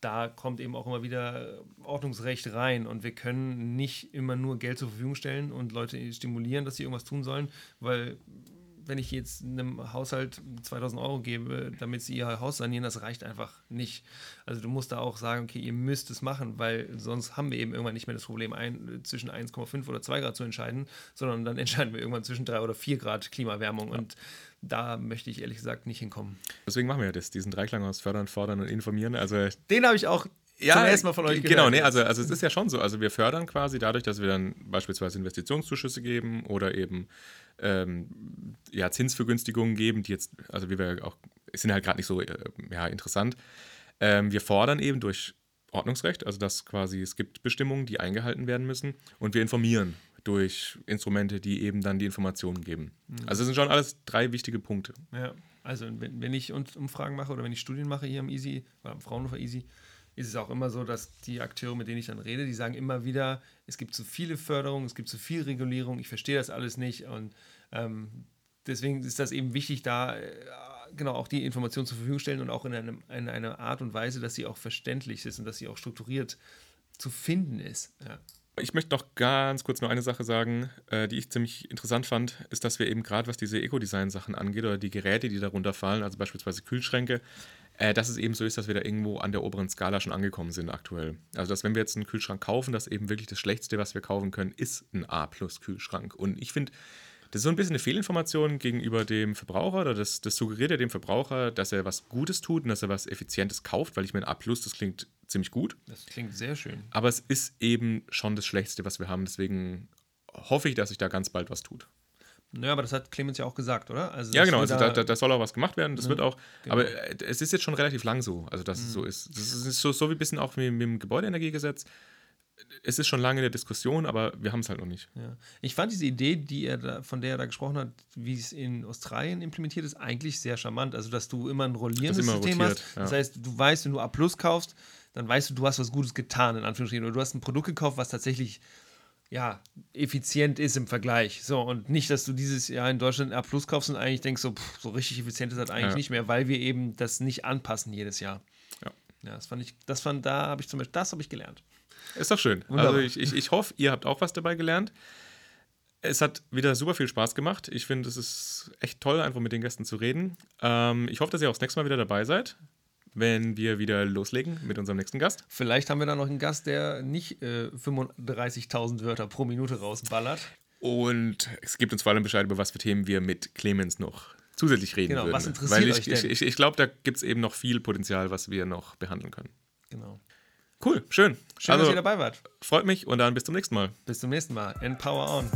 da kommt eben auch immer wieder Ordnungsrecht rein. Und wir können nicht immer nur Geld zur Verfügung stellen und Leute stimulieren, dass sie irgendwas tun sollen, weil wenn ich jetzt einem Haushalt 2000 Euro gebe, damit sie ihr Haus sanieren, das reicht einfach nicht. Also du musst da auch sagen, okay, ihr müsst es machen, weil sonst haben wir eben irgendwann nicht mehr das Problem, ein, zwischen 1,5 oder 2 Grad zu entscheiden, sondern dann entscheiden wir irgendwann zwischen 3 oder 4 Grad Klimaerwärmung. Und da möchte ich ehrlich gesagt nicht hinkommen. Deswegen machen wir ja das, diesen Dreiklang aus Fördern, Fordern und Informieren. Also Den habe ich auch zum ersten Mal von euch Genau, gehört. nee, also, also es ist ja schon so. Also wir fördern quasi dadurch, dass wir dann beispielsweise Investitionszuschüsse geben oder eben ähm, ja, Zinsvergünstigungen geben, die jetzt, also wie wir auch, sind halt gerade nicht so äh, ja, interessant. Ähm, wir fordern eben durch Ordnungsrecht, also dass quasi es gibt Bestimmungen, die eingehalten werden müssen und wir informieren durch Instrumente, die eben dann die Informationen geben. Also es sind schon alles drei wichtige Punkte. Ja, also wenn, wenn ich Umfragen mache oder wenn ich Studien mache hier am Easy, oder am Fraunhofer Easy, ist es auch immer so, dass die Akteure, mit denen ich dann rede, die sagen immer wieder, es gibt zu viele Förderungen, es gibt zu viel Regulierung, ich verstehe das alles nicht und ähm, deswegen ist das eben wichtig, da äh, genau auch die Informationen zur Verfügung stellen und auch in, einem, in einer Art und Weise, dass sie auch verständlich ist und dass sie auch strukturiert zu finden ist. Ja. Ich möchte noch ganz kurz nur eine Sache sagen, äh, die ich ziemlich interessant fand, ist, dass wir eben gerade, was diese Eco-Design-Sachen angeht oder die Geräte, die darunter fallen, also beispielsweise Kühlschränke, äh, dass es eben so ist, dass wir da irgendwo an der oberen Skala schon angekommen sind aktuell. Also, dass wenn wir jetzt einen Kühlschrank kaufen, dass eben wirklich das Schlechteste, was wir kaufen können, ist ein A-Plus-Kühlschrank. Und ich finde, das ist so ein bisschen eine Fehlinformation gegenüber dem Verbraucher oder das, das suggeriert ja dem Verbraucher, dass er was Gutes tut und dass er was Effizientes kauft, weil ich meine, A+, das klingt ziemlich gut. Das klingt sehr schön. Aber es ist eben schon das Schlechteste, was wir haben. Deswegen hoffe ich, dass sich da ganz bald was tut. Naja, aber das hat Clemens ja auch gesagt, oder? Also, Ja, genau. Also da, da, da soll auch was gemacht werden. Das Ja, wird auch. genau. Aber äh, es ist jetzt schon relativ lang so, also dass es so ist. Das ist so, so wie ein bisschen auch mit, mit dem Gebäudeenergiegesetz. Es ist schon lange in der Diskussion, aber wir haben es halt noch nicht. Ja. Ich fand diese Idee, die er da, von der er da gesprochen hat, wie es in Australien implementiert ist, eigentlich sehr charmant. Also, dass du immer ein rollierendes immer System rotiert, hast. ja. Das heißt, du weißt, wenn du A Plus kaufst, dann weißt du, du hast was Gutes getan, in Anführungsstrichen. Oder du hast ein Produkt gekauft, was tatsächlich ja, effizient ist im Vergleich. So, und nicht, dass du dieses Jahr in Deutschland A Plus kaufst und eigentlich denkst, so, pff, so richtig effizient ist das eigentlich Ja. nicht mehr, weil wir eben das nicht anpassen jedes Jahr. Ja. Ja, das fand ich, das fand, da habe ich zum Beispiel, das habe ich gelernt. Ist doch schön. Wunderbar. Also ich, ich, ich hoffe, ihr habt auch was dabei gelernt. Es hat wieder super viel Spaß gemacht. Ich finde, es ist echt toll, einfach mit den Gästen zu reden. Ähm, ich hoffe, dass ihr auch das nächste Mal wieder dabei seid, wenn wir wieder loslegen mit unserem nächsten Gast. Vielleicht haben wir da noch einen Gast, der nicht äh, 35.000 Wörter pro Minute rausballert. Und es gibt uns vor allem Bescheid, über was für Themen wir mit Clemens noch zusätzlich reden Genau, würden. was interessiert Weil ich, euch denn? Ich, ich, ich glaube, da gibt es eben noch viel Potenzial, was wir noch behandeln können. Genau. Cool, schön. Schön, also, dass ihr dabei wart. freut mich und dann bis zum nächsten Mal. Bis zum nächsten Mal. Empower on.